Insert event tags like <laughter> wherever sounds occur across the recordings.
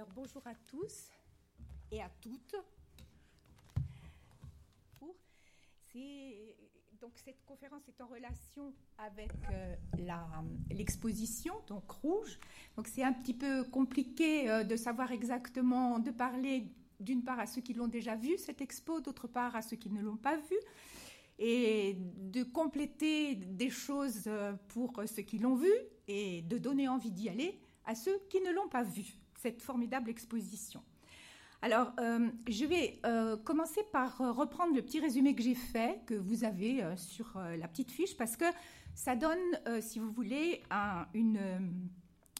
Alors bonjour à tous et à toutes. Donc cette conférence est en relation avec euh, l'exposition, donc rouge. Donc c'est un petit peu compliqué euh, de savoir exactement, de parler d'une part à ceux qui l'ont déjà vu, cette expo, d'autre part à ceux qui ne l'ont pas vu, et de compléter des choses euh, pour ceux qui l'ont vu et de donner envie d'y aller à ceux qui ne l'ont pas vu, cette formidable exposition. Alors, euh, je vais euh, commencer par reprendre le petit résumé que j'ai fait, que vous avez sur la petite fiche, parce que ça donne, si vous voulez, un,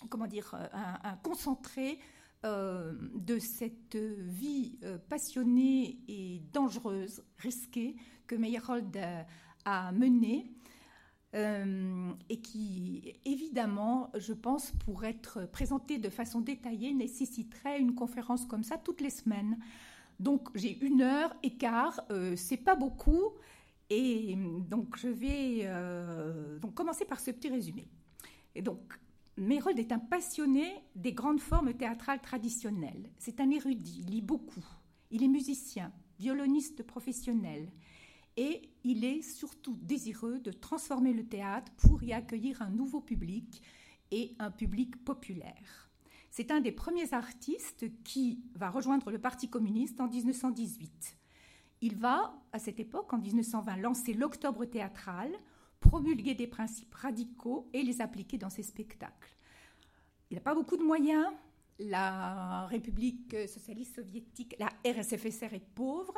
comment dire, un concentré euh, de cette vie euh, passionnée et dangereuse, risquée, que Meyerhold a, menée. Euh, et qui, évidemment, je pense, pour être présentée de façon détaillée, nécessiterait une conférence comme ça toutes les semaines. Donc, j'ai une heure et quart, c'est pas beaucoup, et donc je vais donc commencer par ce petit résumé. Et donc, Mérold est un passionné des grandes formes théâtrales traditionnelles. C'est un érudit, il lit beaucoup. Il est musicien, violoniste professionnel. Et il est surtout désireux de transformer le théâtre pour y accueillir un nouveau public et un public populaire. C'est un des premiers artistes qui va rejoindre le Parti communiste en 1918. Il va, à cette époque, en 1920, lancer l'Octobre théâtral, promulguer des principes radicaux et les appliquer dans ses spectacles. Il n'a pas beaucoup de moyens. La République socialiste soviétique, la RSFSR est pauvre.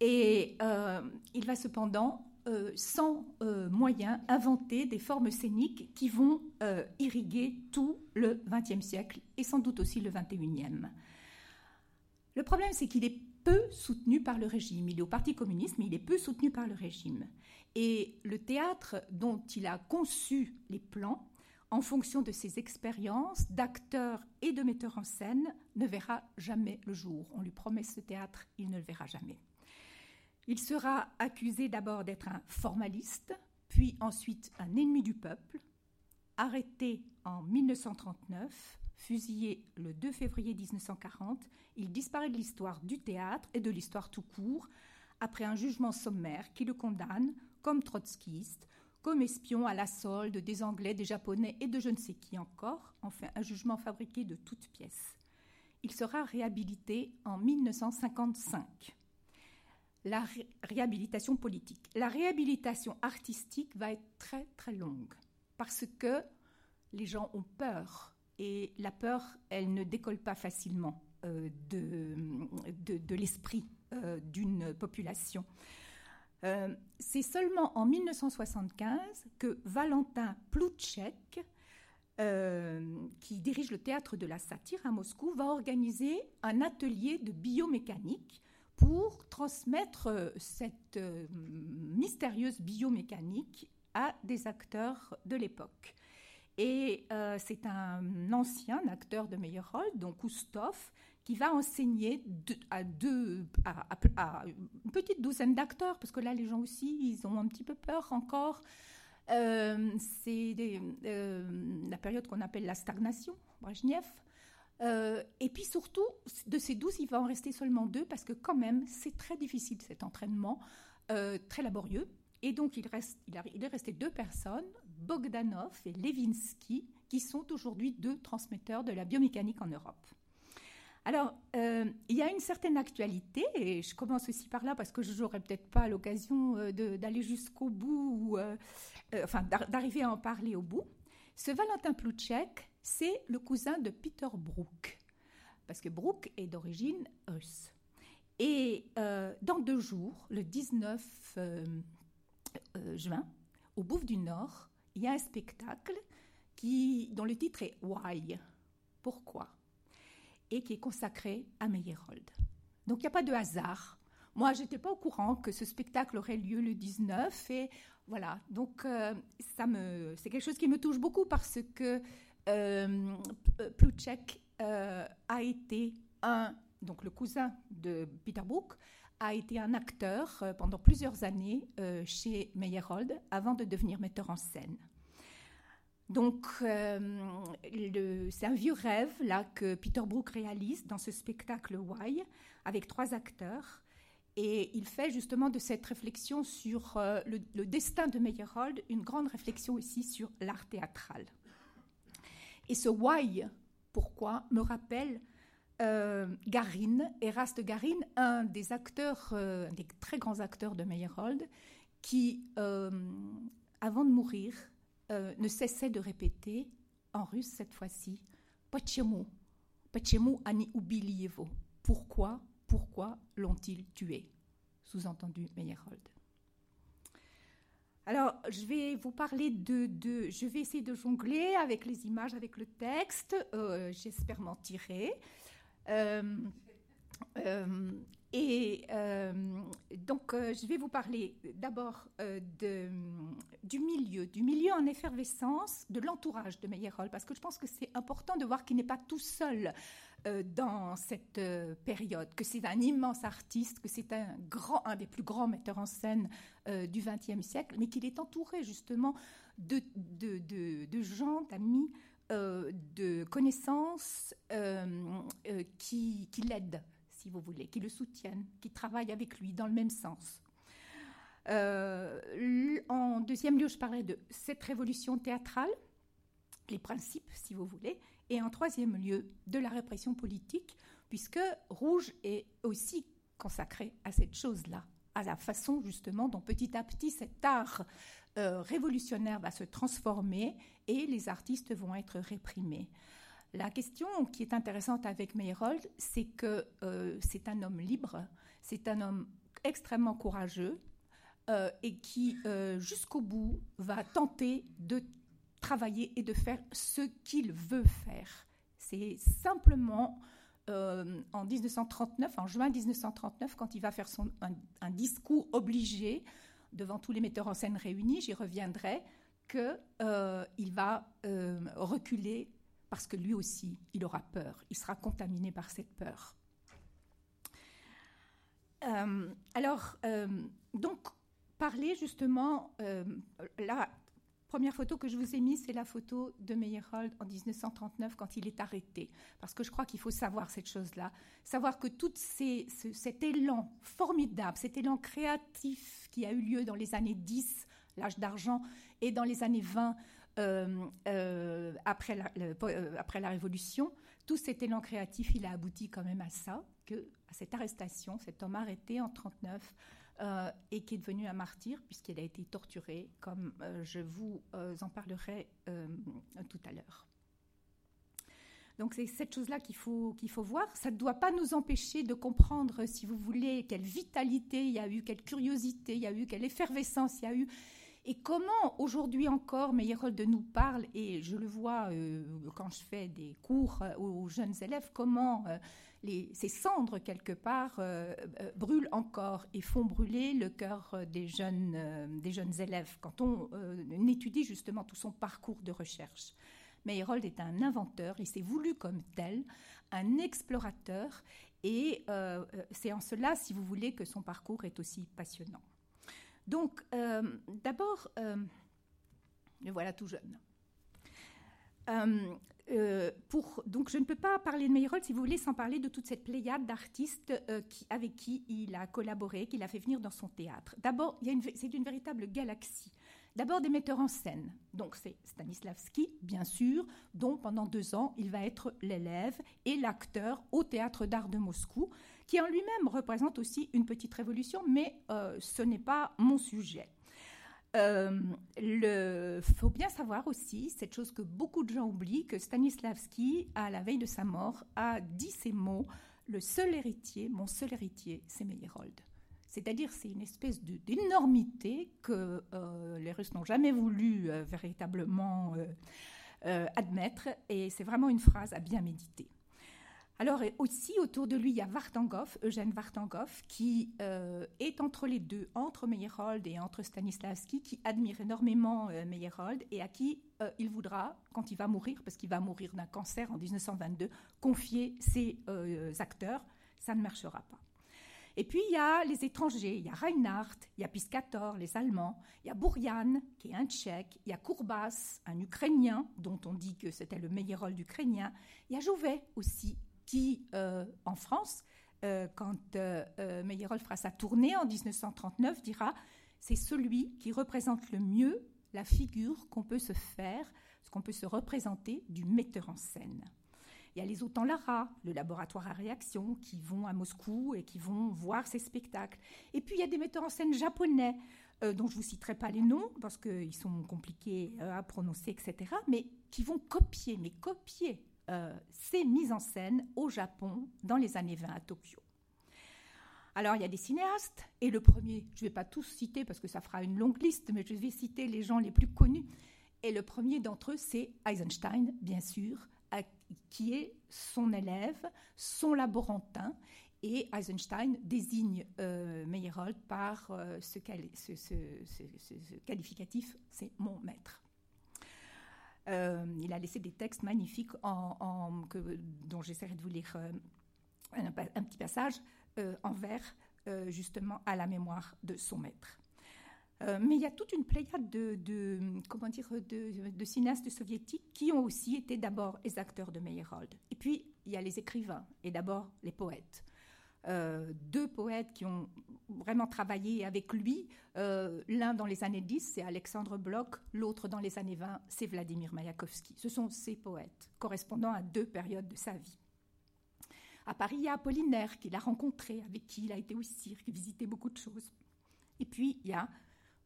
Et euh, il va cependant, euh, sans euh, moyens, inventer des formes scéniques qui vont irriguer tout le XXe siècle et sans doute aussi le XXIe. Le problème, c'est qu'il est peu soutenu par le régime. Il est au Parti communiste, mais il est peu soutenu par le régime. Et le théâtre dont il a conçu les plans, en fonction de ses expériences d'acteur et de metteur en scène, ne verra jamais le jour. On lui promet ce théâtre, il ne le verra jamais. Il sera accusé d'abord d'être un formaliste, puis ensuite un ennemi du peuple, arrêté en 1939, fusillé le 2 février 1940, il disparaît de l'histoire du théâtre et de l'histoire tout court, après un jugement sommaire qui le condamne, comme trotskiste, comme espion à la solde des Anglais, des Japonais et de je ne sais qui encore, enfin un jugement fabriqué de toutes pièces. Il sera réhabilité en 1955. La réhabilitation politique. La réhabilitation artistique va être très très longue parce que les gens ont peur et la peur, elle ne décolle pas facilement euh, de, l'esprit euh, d'une population. Euh, c'est seulement en 1975 que Valentin Ploutchek, qui dirige le théâtre de la satire à Moscou, va organiser un atelier de biomécanique pour transmettre cette mystérieuse biomécanique à des acteurs de l'époque. Et euh, c'est un ancien acteur de Meyerhold, donc Kustov, qui va enseigner à, deux, à, une petite douzaine d'acteurs, parce que là, les gens aussi, ils ont un petit peu peur encore. Euh, c'est euh, la période qu'on appelle la stagnation, Brezhnev. Et puis surtout, de ces douze, il va en rester seulement deux, parce que quand même, c'est très difficile cet entraînement, très laborieux. Et donc, il, reste, il, est resté deux personnes, Bogdanov et Levinsky, qui sont aujourd'hui deux transmetteurs de la biomécanique en Europe. Alors, euh, il y a une certaine actualité, et je commence aussi par là parce que je n'aurai peut-être pas l'occasion euh, d'aller jusqu'au bout, euh, enfin d'arriver à en parler au bout. Ce Valentin Ploutchek, c'est le cousin de Peter Brook, parce que Brook est d'origine russe. Et dans deux jours, le 19 juin, au Bouffe du Nord, il y a un spectacle qui, dont le titre est Why Pourquoi et qui est consacré à Meyerhold. Donc il n'y a pas de hasard. Moi, je n'étais pas au courant que ce spectacle aurait lieu le 19 et voilà. Donc euh, ça me, c'est quelque chose qui me touche beaucoup parce que euh, Plutchek euh, a été un, donc le cousin de Peter Brook, a été un acteur euh, pendant plusieurs années euh, chez Meyerhold avant de devenir metteur en scène. Donc, c'est un vieux rêve là que Peter Brook réalise dans ce spectacle Why avec trois acteurs. Et il fait justement de cette réflexion sur le, destin de Meyerhold une grande réflexion aussi sur l'art théâtral. Et ce why, pourquoi, me rappelle euh, Garine, Eraste Garine, un des acteurs, euh, des très grands acteurs de Meyerhold, qui, euh, avant de mourir, ne cessait de répéter, en russe cette fois-ci, Pachemu, Pachemu ani ubilievo. Pourquoi, pourquoi l'ont-ils tué Sous-entendu Meyerhold. Alors, je vais vous parler de, Je vais essayer de jongler avec les images, avec le texte. Euh, j'espère m'en tirer. Euh, euh, et donc, je vais vous parler d'abord du milieu, du milieu en effervescence, de l'entourage de Meyerhold, parce que je pense que c'est important de voir qu'il n'est pas tout seul euh, dans cette euh, période, que c'est un immense artiste, que c'est un, des plus grands metteurs en scène euh, du XXe siècle, mais qu'il est entouré justement de, gens, d'amis, de connaissances qui l'aident, si vous voulez, qui le soutiennent, qui travaillent avec lui dans le même sens. en deuxième lieu, je parlais de cette révolution théâtrale, les principes, si vous voulez, et en troisième lieu, de la répression politique, puisque Rouge est aussi consacré à cette chose-là, à la façon justement dont petit à petit cet art euh, révolutionnaire va se transformer et les artistes vont être réprimés. La question qui est intéressante avec Meyerhold, c'est que euh, c'est un homme libre, c'est un homme extrêmement courageux euh, et qui, jusqu'au bout, va tenter de travailler et de faire ce qu'il veut faire. C'est simplement euh, en 1939, en juin 1939, quand il va faire son, un, discours obligé devant tous les metteurs en scène réunis, j'y reviendrai, qu'il euh, va euh, reculer parce que lui aussi, il aura peur, il sera contaminé par cette peur. alors, donc, parler justement, là, première photo que je vous ai mise, c'est la photo de Meyerhold en 1939 quand il est arrêté. Parce que je crois qu'il faut savoir cette chose-là. Savoir que tout cet élan formidable, cet élan créatif qui a eu lieu dans les années 10, l'âge d'argent, et dans les années 20, euh, euh, après, la, euh, après la Révolution, tout cet élan créatif, il a abouti quand même à ça, à cette arrestation, cet homme arrêté en 1939, euh, et qui est devenu un martyr puisqu'il a été torturé, comme je vous en parlerai tout à l'heure. Donc c'est cette chose-là qu'il faut voir. Ça ne doit pas nous empêcher de comprendre, si vous voulez, quelle vitalité il y a eu, quelle curiosité il y a eu, quelle effervescence il y a eu. Et comment aujourd'hui encore Meyerhold nous parle, et je le vois quand je fais des cours aux jeunes élèves, comment ces cendres, quelque part, euh, euh, brûlent encore et font brûler le cœur euh, des jeunes, élèves quand on étudie justement tout son parcours de recherche. Mais Herold est un inventeur, il s'est voulu comme tel, un explorateur, et c'est en cela, si vous voulez, que son parcours est aussi passionnant. Donc, d'abord, le voilà tout jeune. Euh, donc je ne peux pas parler de Meyerhold, si vous voulez, sans parler de toute cette pléiade d'artistes euh, avec qui il a collaboré, qu'il a fait venir dans son théâtre. D'abord, c'est une véritable galaxie. D'abord des metteurs en scène. Donc c'est Stanislavski, bien sûr, dont pendant deux ans il va être l'élève et l'acteur au théâtre d'art de Moscou, qui en lui-même représente aussi une petite révolution, mais euh, ce n'est pas mon sujet. Il euh, faut bien savoir aussi, cette chose que beaucoup de gens oublient, que Stanislavski, à la veille de sa mort, a dit ces mots Le seul héritier, mon seul héritier, c'est Meyerhold. C'est-à-dire, c'est une espèce d'énormité que euh, les Russes n'ont jamais voulu véritablement admettre, et c'est vraiment une phrase à bien méditer. Alors aussi autour de lui, il y a Vartangov, Eugène Vartangov, qui euh, est entre les deux, entre Meyerhold et entre Stanislavski, qui admire énormément euh, Meyerhold et à qui euh, il voudra, quand il va mourir, parce qu'il va mourir d'un cancer en 1922, confier ses acteurs. Ça ne marchera pas. Et puis il y a les étrangers, il y a Reinhardt, il y a Piscator, les Allemands, il y a Bourian, qui est un Tchèque, il y a Courbas, un Ukrainien, dont on dit que c'était le meilleur rôle d'Ukrainien, il y a Jouvet aussi, qui, euh, en France, euh, quand euh, Meyerhold fera sa tournée en 1939, dira c'est celui qui représente le mieux la figure qu'on peut se faire, ce qu'on peut se représenter du metteur en scène. Il y a les Autant Lara, le laboratoire à réaction, qui vont à Moscou et qui vont voir ces spectacles. Et puis il y a des metteurs en scène japonais, euh, dont je ne vous citerai pas les noms parce qu'ils sont compliqués euh, à prononcer, etc., mais qui vont copier, mais copier euh, ces mises en scène au Japon dans les années 20 à Tokyo. Alors, il y a des cinéastes, et le premier, je ne vais pas tous citer parce que ça fera une longue liste, mais je vais citer les gens les plus connus. Et le premier d'entre eux, c'est Eisenstein, bien sûr, qui est son élève, son laborantin, et Eisenstein désigne euh, Meyerhold par euh, ce, qualificatif, c'est mon maître. Euh, il a laissé des textes magnifiques dont j'essaierai de vous lire un, un, petit passage en vers, justement à la mémoire de son maître. Euh, mais il y a toute une pléiade de, comment dire, de, cinéastes soviétiques qui ont aussi été d'abord les acteurs de Meyerhold. Et puis, il y a les écrivains et d'abord les poètes. Euh, deux poètes qui ont vraiment travaillé avec lui. Euh, l'un dans les années 10, c'est Alexandre Bloch, l'autre dans les années 20, c'est Vladimir Mayakovsky. Ce sont ces poètes, correspondant à deux périodes de sa vie. À Paris, il y a Apollinaire, qu'il a rencontré, avec qui il a été au cirque, visité beaucoup de choses. Et puis, il y a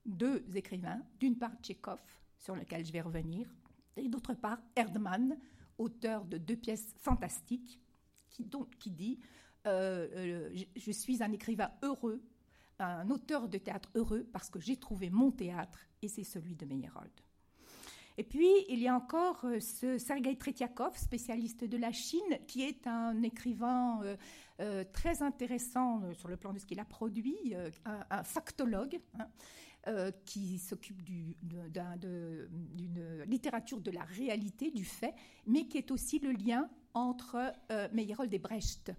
deux écrivains, d'une part Tchékov, sur lequel je vais revenir, et d'autre part Erdmann, auteur de deux pièces fantastiques, qui, donc, qui dit euh, euh, je, suis un écrivain heureux, un auteur de théâtre heureux, parce que j'ai trouvé mon théâtre, et c'est celui de Meyerhold. Et puis, il y a encore euh, ce Sergei Tretiakov, spécialiste de la Chine, qui est un écrivain très intéressant sur le plan de ce qu'il a produit, un, factologue. Hein, euh, qui s'occupe d'une littérature de la réalité, du fait, mais qui est aussi le lien entre euh, Meyerhold et Brecht,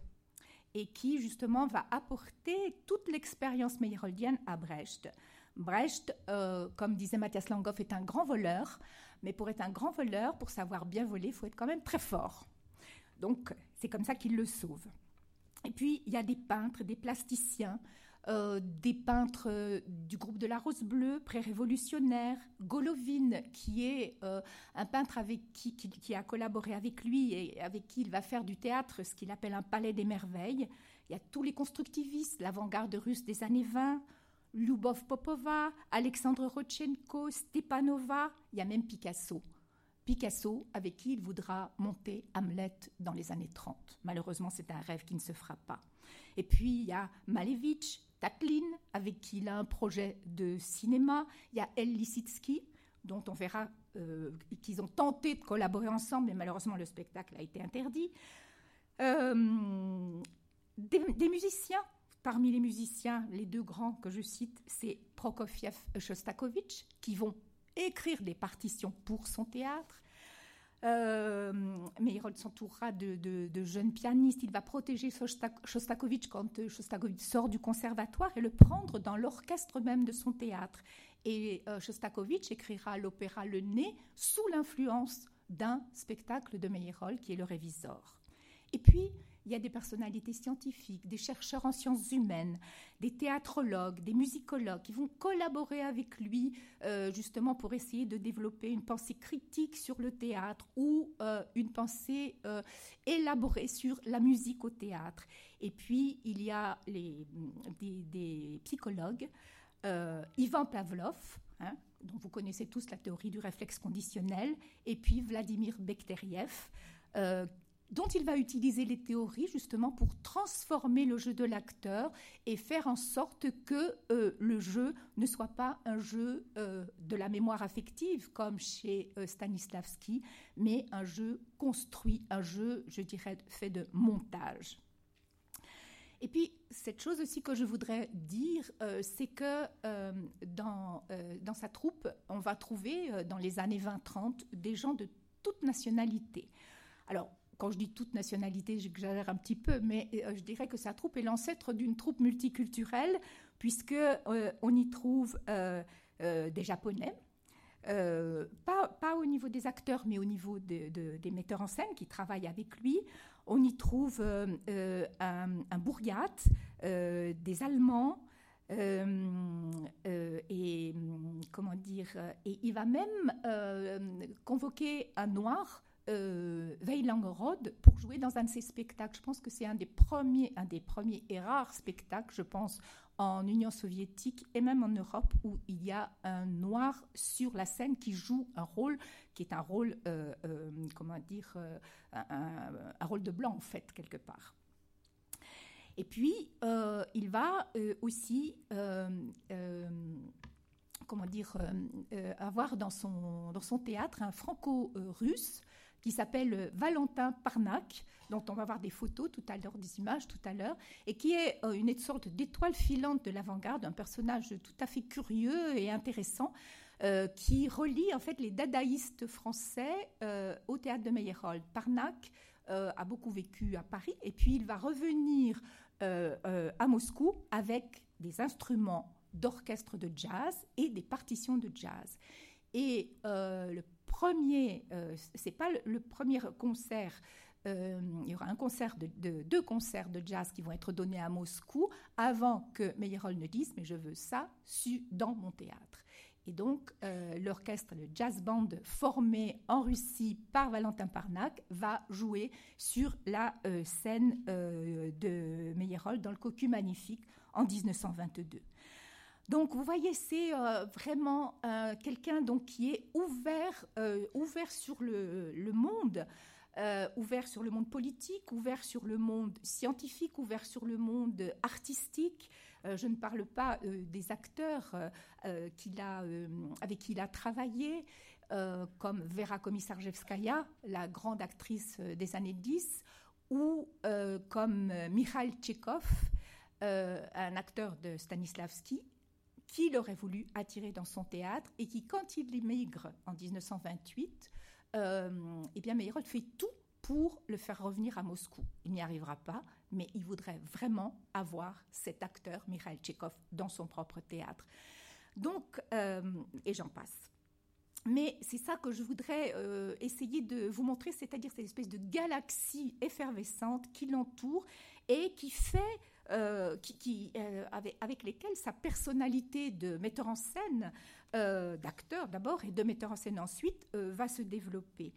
et qui justement va apporter toute l'expérience meyerholdienne à Brecht. Brecht, euh, comme disait Matthias Langhoff, est un grand voleur, mais pour être un grand voleur, pour savoir bien voler, il faut être quand même très fort. Donc c'est comme ça qu'il le sauve. Et puis il y a des peintres, des plasticiens, euh, des peintres euh, du groupe de la Rose Bleue, pré-révolutionnaire, Golovin, qui est euh, un peintre avec qui, qui, a collaboré avec lui et avec qui il va faire du théâtre ce qu'il appelle un palais des merveilles. Il y a tous les constructivistes, l'avant-garde russe des années 20, Lubov Popova, Alexandre Rodchenko, Stepanova, il y a même Picasso. Picasso, avec qui il voudra monter Hamlet dans les années 30. Malheureusement, c'est un rêve qui ne se fera pas. Et puis, il y a Malevich, Taklin, avec qui il a un projet de cinéma. Il y a El Lisitsky, dont on verra euh, qu'ils ont tenté de collaborer ensemble, mais malheureusement le spectacle a été interdit. Euh, des, musiciens, parmi les musiciens, les deux grands que je cite, c'est Prokofiev Shostakovich, qui vont écrire des partitions pour son théâtre. Euh, Meyerhold s'entourera de, jeunes pianistes. Il va protéger Shostakovich quand euh, Shostakovich sort du conservatoire et le prendre dans l'orchestre même de son théâtre. Et euh, Shostakovich écrira l'opéra Le Nez sous l'influence d'un spectacle de Meyerhold qui est le Révisor. Et puis, il y a des personnalités scientifiques, des chercheurs en sciences humaines, des théâtrologues, des musicologues qui vont collaborer avec lui euh, justement pour essayer de développer une pensée critique sur le théâtre ou euh, une pensée euh, élaborée sur la musique au théâtre. Et puis, il y a des, psychologues, Ivan Pavlov, hein, dont vous connaissez tous la théorie du réflexe conditionnel, et puis Vladimir Bekteriev, dont il va utiliser les théories justement pour transformer le jeu de l'acteur et faire en sorte que euh, le jeu ne soit pas un jeu euh, de la mémoire affective comme chez euh, Stanislavski, mais un jeu construit, un jeu, je dirais, fait de montage. Et puis, cette chose aussi que je voudrais dire, c'est que dans, dans sa troupe, on va trouver dans les années 20-30 des gens de toute nationalité. Alors, quand je dis toute nationalité, j'exagère un petit peu, mais je dirais que sa troupe est l'ancêtre d'une troupe multiculturelle, puisque on y trouve des Japonais, pas, au niveau des acteurs, mais au niveau des metteurs en scène qui travaillent avec lui. On y trouve un, un Bourriate, des Allemands, et comment dire et il va même convoquer un noir euh, Rod pour jouer dans un de ses spectacles. Je pense que c'est un des premiers, un des premiers et rares spectacles, je pense, en Union soviétique et même en Europe où il y a un noir sur la scène qui joue un rôle qui est un rôle, euh, euh, comment dire, euh, un, rôle de blanc en fait quelque part. Et puis il va aussi comment dire, avoir dans son, dans son théâtre un franco-russe qui s'appelle Valentin Parnac, dont on va voir des photos tout à l'heure, des images tout à l'heure, et qui est euh, une sorte d'étoile filante de l'avant-garde, un personnage tout à fait curieux et intéressant, euh, qui relie en fait les dadaïstes français euh, au théâtre de Meyerhold. Parnac a beaucoup vécu à Paris, et puis il va revenir à Moscou avec des instruments d'orchestre de jazz et des partitions de jazz. Et le premier, euh, c'est pas le, premier concert. Euh, il y aura un concert de, deux concerts de jazz qui vont être donnés à Moscou avant que Meyerhold ne dise mais je veux ça su dans mon théâtre. Et donc euh, l'orchestre, le jazz band formé en Russie par Valentin Parnac va jouer sur la scène de Meyerhold dans le Cocu Magnifique en 1922. Donc vous voyez, c'est euh, vraiment euh, quelqu'un donc qui est ouvert, euh, ouvert sur le, monde, ouvert sur le monde politique, ouvert sur le monde scientifique, ouvert sur le monde artistique. je ne parle pas des acteurs qu'il a, avec qui il a travaillé, comme Vera Komisarjevskaya, la grande actrice des années 10, ou comme Mikhail Tchekhov, un acteur de Stanislavski, qu'il aurait voulu attirer dans son théâtre et qui, quand il émigre en 1928, euh, eh bien Meyerhold fait tout pour le faire revenir à Moscou. Il n'y arrivera pas, mais il voudrait vraiment avoir cet acteur, Mikhail Tchekhov, dans son propre théâtre. Donc, euh, et j'en passe. Mais c'est ça que je voudrais euh, essayer de vous montrer, c'est-à-dire cette espèce de galaxie effervescente qui l'entoure et qui fait euh, qui, euh, avec, lesquels sa personnalité de metteur en scène, euh, d'acteur d'abord et de metteur en scène ensuite, va se développer.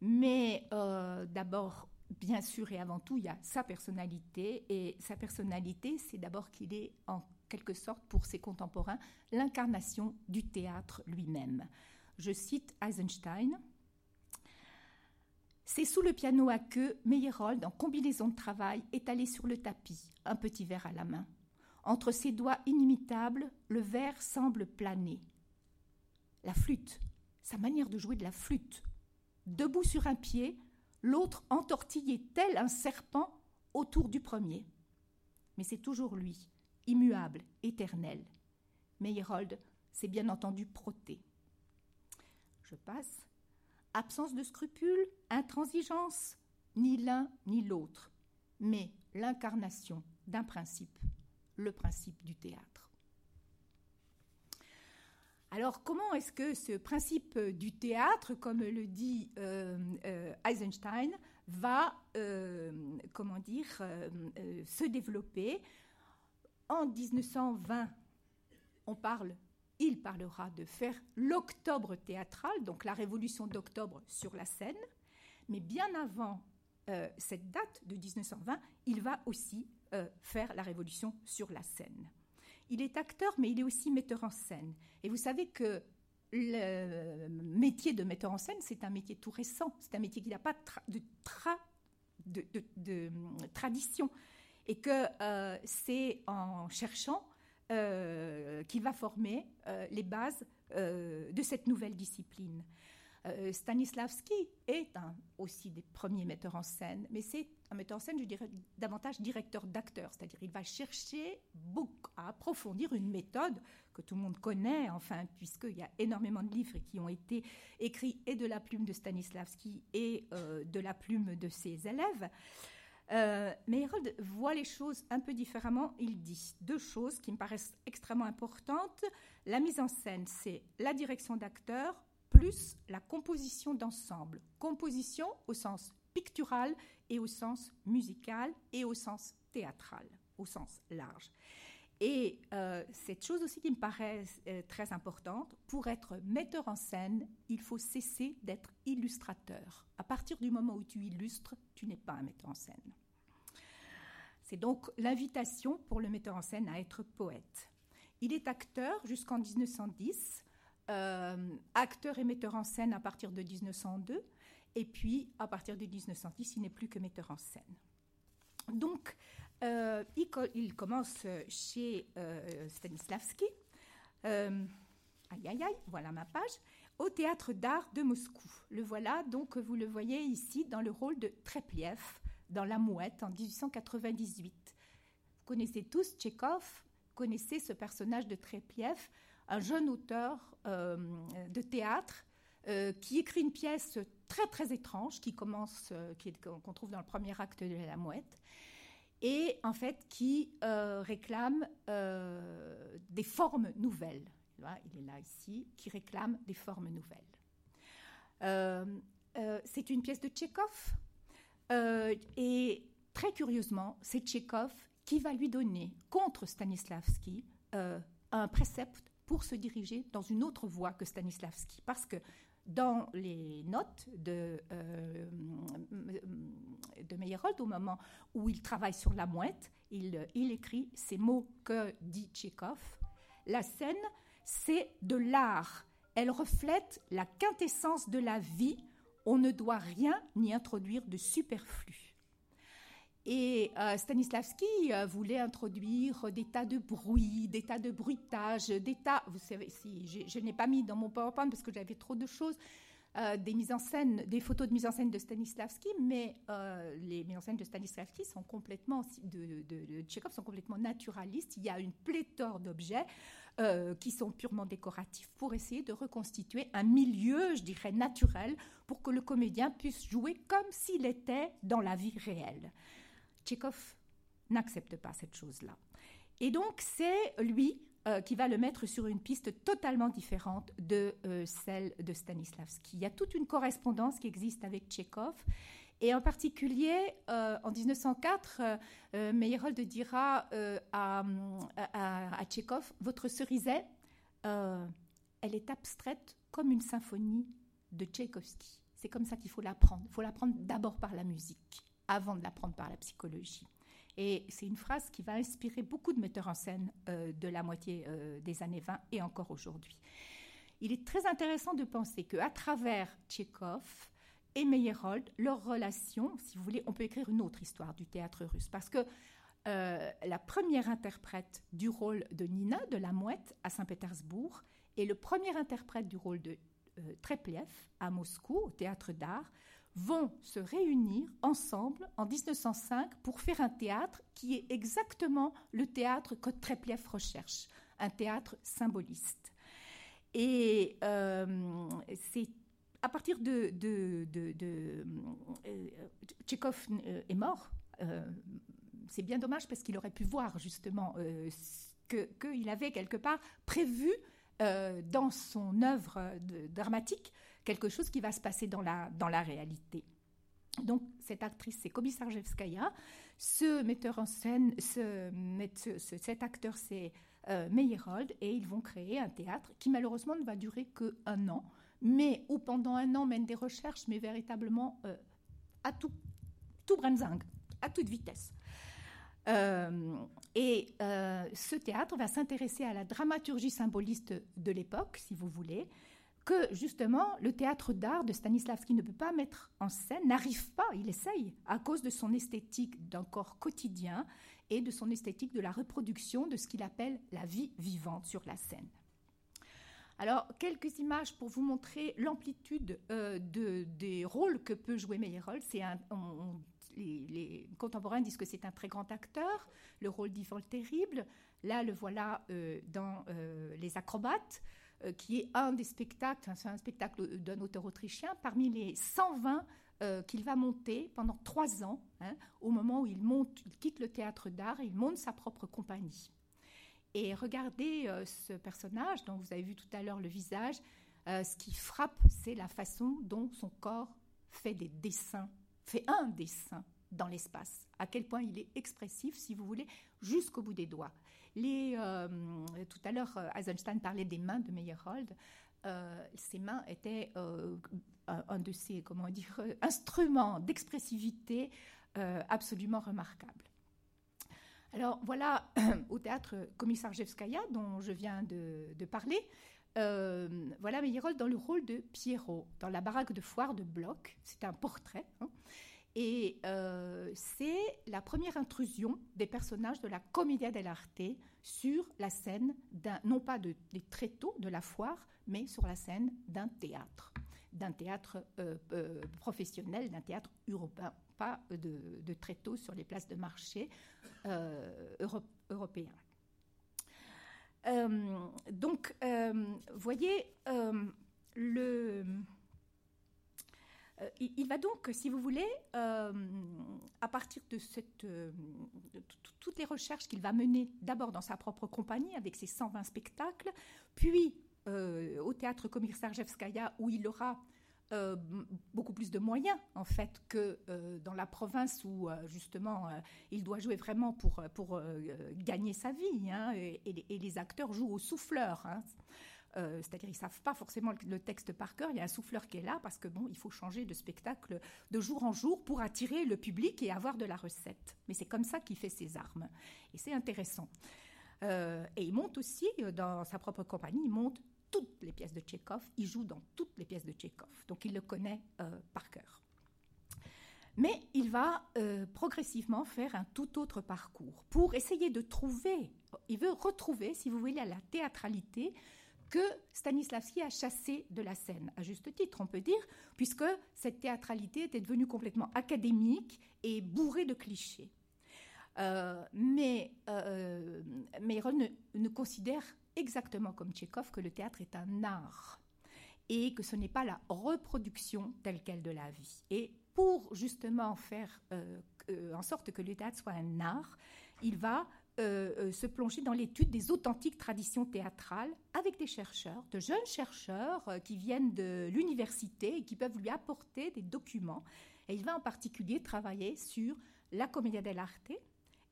Mais d'abord, bien sûr et avant tout, il y a sa personnalité. Et sa personnalité, c'est d'abord qu'il est en quelque sorte pour ses contemporains l'incarnation du théâtre lui-même. Je cite Eisenstein. C'est sous le piano à queue, Meyerhold, en combinaison de travail, étalé sur le tapis, un petit verre à la main. Entre ses doigts inimitables, le verre semble planer. La flûte, sa manière de jouer de la flûte. Debout sur un pied, l'autre entortillé tel un serpent autour du premier. Mais c'est toujours lui, immuable, éternel. Meyerhold s'est bien entendu proté. Je passe absence de scrupules, intransigeance, ni l'un ni l'autre, mais l'incarnation d'un principe, le principe du théâtre. Alors comment est-ce que ce principe du théâtre, comme le dit euh, euh, Eisenstein, va, euh, se développer? En 1920, on parle il parlera de faire l'octobre théâtral, donc la révolution d'octobre sur la scène. Mais bien avant euh, cette date de 1920, il va aussi euh, faire la révolution sur la scène. Il est acteur, mais il est aussi metteur en scène. Et vous savez que le métier de metteur en scène, c'est un métier tout récent. C'est un métier qui n'a pas de, de, tradition. Et que euh, c'est en cherchant qui va former euh, les bases euh, de cette nouvelle discipline. Euh, Stanislavski est un, aussi des premiers metteurs en scène, mais c'est un metteur en scène, je dirais, davantage directeur d'acteurs, c'est-à-dire il va chercher beaucoup, à approfondir une méthode que tout le monde connaît, enfin, puisqu'il y a énormément de livres qui ont été écrits et de la plume de Stanislavski et euh, de la plume de ses élèves. Euh, mais Herold voit les choses un peu différemment. Il dit deux choses qui me paraissent extrêmement importantes. La mise en scène, c'est la direction d'acteurs plus la composition d'ensemble. Composition au sens pictural et au sens musical et au sens théâtral, au sens large. Et euh, cette chose aussi qui me paraît euh, très importante, pour être metteur en scène, il faut cesser d'être illustrateur. À partir du moment où tu illustres, tu n'es pas un metteur en scène. C'est donc l'invitation pour le metteur en scène à être poète. Il est acteur jusqu'en 1910, euh, acteur et metteur en scène à partir de 1902, et puis à partir de 1910, il n'est plus que metteur en scène. Donc, euh, il, commence chez euh, Stanislavski. Euh, aïe, aïe, aïe, voilà ma page. Au théâtre d'art de Moscou. Le voilà, donc vous le voyez ici dans le rôle de Trepliev dans La Mouette en 1898. Vous connaissez tous Tchékov, connaissez ce personnage de Trepliev, un jeune auteur de théâtre qui écrit une pièce très très étrange qui commence, qu'on trouve dans le premier acte de La Mouette, et en fait qui euh, réclame euh, des formes nouvelles. il est là ici, qui réclame des formes nouvelles. Euh, c'est une pièce de Tchékov et très curieusement, c'est Tchékov qui va lui donner contre Stanislavski un précepte pour se diriger dans une autre voie que Stanislavski, parce que dans les notes de, euh, de Meyerhold, au moment où il travaille sur la mouette, il, écrit ces mots que dit Tchékov. La scène, c'est de l'art. Elle reflète la quintessence de la vie. On ne doit rien ni introduire de superflu. Et euh, Stanislavski euh, voulait introduire des tas de bruits, des tas de bruitages, des tas. Vous savez, si je, n'ai pas mis dans mon PowerPoint parce que j'avais trop de choses. Euh, des photos de mise en scène de Stanislavski, mais les mises en scène de Stanislavski sont complètement, de, de, sont complètement naturalistes. Il y a une pléthore d'objets qui sont purement décoratifs pour essayer de reconstituer un milieu, je dirais, naturel pour que le comédien puisse jouer comme s'il était dans la vie réelle. Tchékov n'accepte pas cette chose-là. Et donc, c'est lui euh, qui va le mettre sur une piste totalement différente de euh, celle de Stanislavski. Il y a toute une correspondance qui existe avec Tchékov. Et en particulier, euh, en 1904, Meyerhold dira à, à, à, Tchékov Votre cerisette, elle est abstraite comme une symphonie de Tchaïkovski. C'est comme ça qu'il faut l'apprendre. Il faut l'apprendre d'abord par la musique avant de l'apprendre par la psychologie. Et c'est une phrase qui va inspirer beaucoup de metteurs en scène euh, de la moitié euh, des années 20 et encore aujourd'hui. Il est très intéressant de penser qu'à travers Tchékov et Meyerhold, leur relation, si vous voulez, on peut écrire une autre histoire du théâtre russe. Parce que euh, la première interprète du rôle de Nina, de la mouette, à Saint-Pétersbourg, et le premier interprète du rôle de Trepliev, à Moscou, au théâtre d'art, vont se réunir ensemble en 1905 pour faire un théâtre qui est exactement le théâtre que Trepliev recherche, un théâtre symboliste. Et euh, c'est à partir de... de, euh, Tchékov euh, est mort. c'est bien dommage parce qu'il aurait pu voir justement qu'il avait quelque part prévu dans son œuvre dramatique quelque chose qui va se passer dans la, dans la réalité. Donc, cette actrice, c'est Komisarjevskaya. Ce metteur en scène, ce, cet acteur, c'est euh, Meyerhold. Et ils vont créer un théâtre qui, malheureusement, ne va durer qu'un an, mais où pendant un an mènent des recherches, mais véritablement euh, à tout, tout à toute vitesse. Euh, et ce théâtre va s'intéresser à la dramaturgie symboliste de l'époque, si vous voulez, que justement le théâtre d'art de Stanislavski ne peut pas mettre en scène, n'arrive pas, il essaye, à cause de son esthétique d'un corps quotidien et de son esthétique de la reproduction de ce qu'il appelle la vie vivante sur la scène. Alors, quelques images pour vous montrer l'amplitude de, des rôles que peut jouer Meyerhold. Les, contemporains disent que c'est un très grand acteur, le rôle d'Yvan le Terrible. Là, le voilà dans Les Acrobates. Euh, qui est un des spectacles, c'est un spectacle d'un auteur autrichien, parmi les 120 euh, qu'il va monter pendant trois ans, hein, au moment où il, quitte le théâtre d'art et il monte sa propre compagnie. Et regardez euh, ce personnage dont vous avez vu tout à l'heure le visage, ce qui frappe, c'est la façon dont son corps fait des dessins, fait un dessin dans l'espace, à quel point il est expressif, si vous voulez, jusqu'au bout des doigts. Euh, tout à l'heure, euh, Eisenstein parlait des mains de Meyerhold. Euh, ces mains étaient un de ces comment dire, instruments d'expressivité absolument remarquables. Alors voilà, <coughs> au théâtre Komissarjevskaya, dont je viens de, parler, voilà Meyerhold dans le rôle de Pierrot, dans la baraque de foire de Bloch. C'est un portrait. Hein. Et euh, c'est la première intrusion des personnages de la Commedia dell'arte sur la scène, non pas de, des tréteaux de la foire, mais sur la scène d'un théâtre, d'un théâtre euh, euh, professionnel, d'un théâtre urbain, pas de, tréteaux sur les places de marché européens. donc, voyez, le euh, il, va donc, si vous voulez, euh, à partir de, euh, toutes les recherches qu'il va mener d'abord dans sa propre compagnie avec ses 120 spectacles, puis au théâtre Komisarjevskaya où il aura beaucoup plus de moyens en fait que dans la province où justement il doit jouer vraiment pour, pour gagner sa vie hein, et, les acteurs jouent au souffleur. Hein. Euh, c'est-à-dire ils savent pas forcément le texte par cœur. Il y a un souffleur qui est là parce que bon, il faut changer de spectacle de jour en jour pour attirer le public et avoir de la recette. Mais c'est comme ça qu'il fait ses armes et c'est intéressant. Euh, et il monte aussi euh, dans sa propre compagnie, il monte toutes les pièces de Tchékov, il joue dans toutes les pièces de Tchékov, donc il le connaît par cœur. Mais il va progressivement faire un tout autre parcours pour essayer de trouver, il veut retrouver, si vous voulez, la théâtralité que Stanislavski a chassé de la scène, à juste titre, on peut dire, puisque cette théâtralité était devenue complètement académique et bourrée de clichés. Euh, mais euh, ne, considère exactement comme Tchékov que le théâtre est un art et que ce n'est pas la reproduction telle qu'elle de la vie. Et pour justement faire euh, en sorte que le théâtre soit un art, il va euh, euh, se plonger dans l'étude des authentiques traditions théâtrales avec des chercheurs, de jeunes chercheurs euh, qui viennent de l'université et qui peuvent lui apporter des documents. Et il va en particulier travailler sur la commedia dell'arte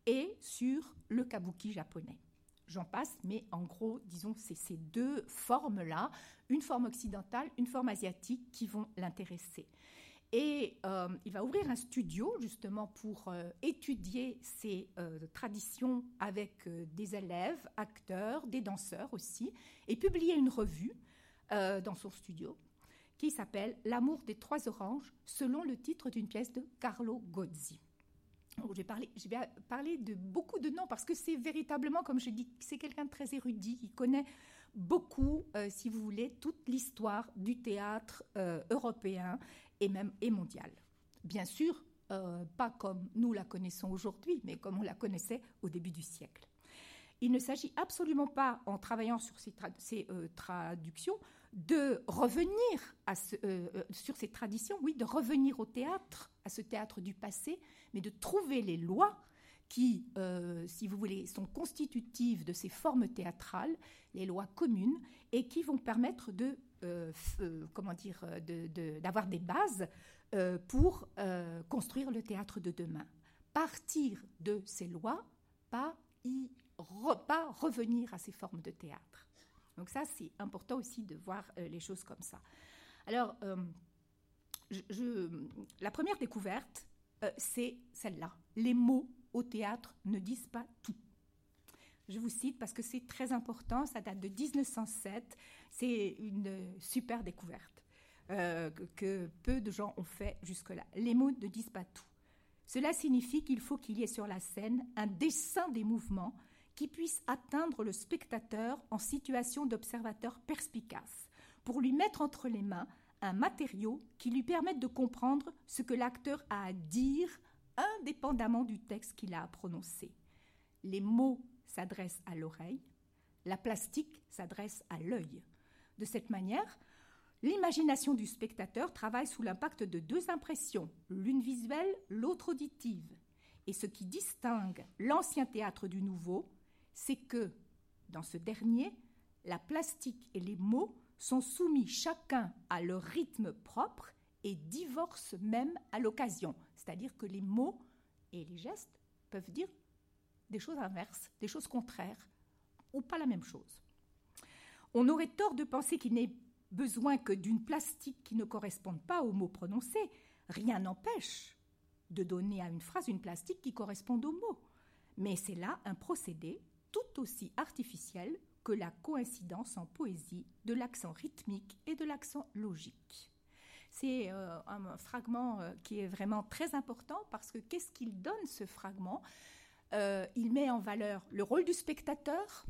et sur le kabuki japonais. J'en passe, mais en gros, disons, c'est ces deux formes-là, une forme occidentale, une forme asiatique, qui vont l'intéresser. Et euh, il va ouvrir un studio justement pour euh, étudier ces euh, traditions avec des élèves, acteurs, des danseurs aussi, et publier une revue dans son studio qui s'appelle L'amour des trois oranges, selon le titre d'une pièce de Carlo Gozzi. parler, je vais parler de beaucoup de noms parce que c'est véritablement, comme je dis, c'est quelqu'un de très érudit qui connaît beaucoup, si vous voulez, toute l'histoire du théâtre européen et même et mondiale. Bien sûr, euh, pas comme nous la connaissons aujourd'hui, mais comme on la connaissait au début du siècle. Il ne s'agit absolument pas, en travaillant sur ces, euh, traductions, de revenir euh, sur ces traditions, oui, de revenir au théâtre, à ce théâtre du passé, mais de trouver les lois qui, si vous voulez, sont constitutives de ces formes théâtrales, les lois communes, et qui vont permettre de comment dire, d'avoir des bases euh, pour construire le théâtre de demain. Partir de ces lois, pas, y pas revenir à ces formes de théâtre. Donc ça, c'est important aussi de voir les choses comme ça. Alors, la première découverte, c'est celle-là. Les mots au théâtre ne disent pas tout. Je vous cite parce que c'est très important, ça date de 1907, c'est une super découverte euh, que peu de gens ont fait jusque-là. Les mots ne disent pas tout. Cela signifie qu'il faut qu'il y ait sur la scène un dessin des mouvements qui puisse atteindre le spectateur en situation d'observateur perspicace, pour lui mettre entre les mains un matériau qui lui permette de comprendre ce que l'acteur a à dire indépendamment du texte qu'il a à prononcer. Les mots s'adressent à l'oreille, la plastique s'adresse à l'œil. De cette manière, l'imagination du spectateur travaille sous l'impact de deux impressions, l'une visuelle, l'autre auditive. Et ce qui distingue l'ancien théâtre du nouveau, c'est que, dans ce dernier, la plastique et les mots sont soumis chacun à leur rythme propre et divorcent même à l'occasion. C'est-à-dire que les mots et les gestes peuvent dire des choses inverses, des choses contraires, ou pas la même chose. On aurait tort de penser qu'il n'est besoin que d'une plastique qui ne corresponde pas aux mots prononcés. Rien n'empêche de donner à une phrase une plastique qui corresponde aux mots. Mais c'est là un procédé tout aussi artificiel que la coïncidence en poésie de l'accent rythmique et de l'accent logique. C'est euh, un fragment euh, qui est vraiment très important parce que qu'est-ce qu'il donne ce fragment? Euh, Il met en valeur le rôle du spectateur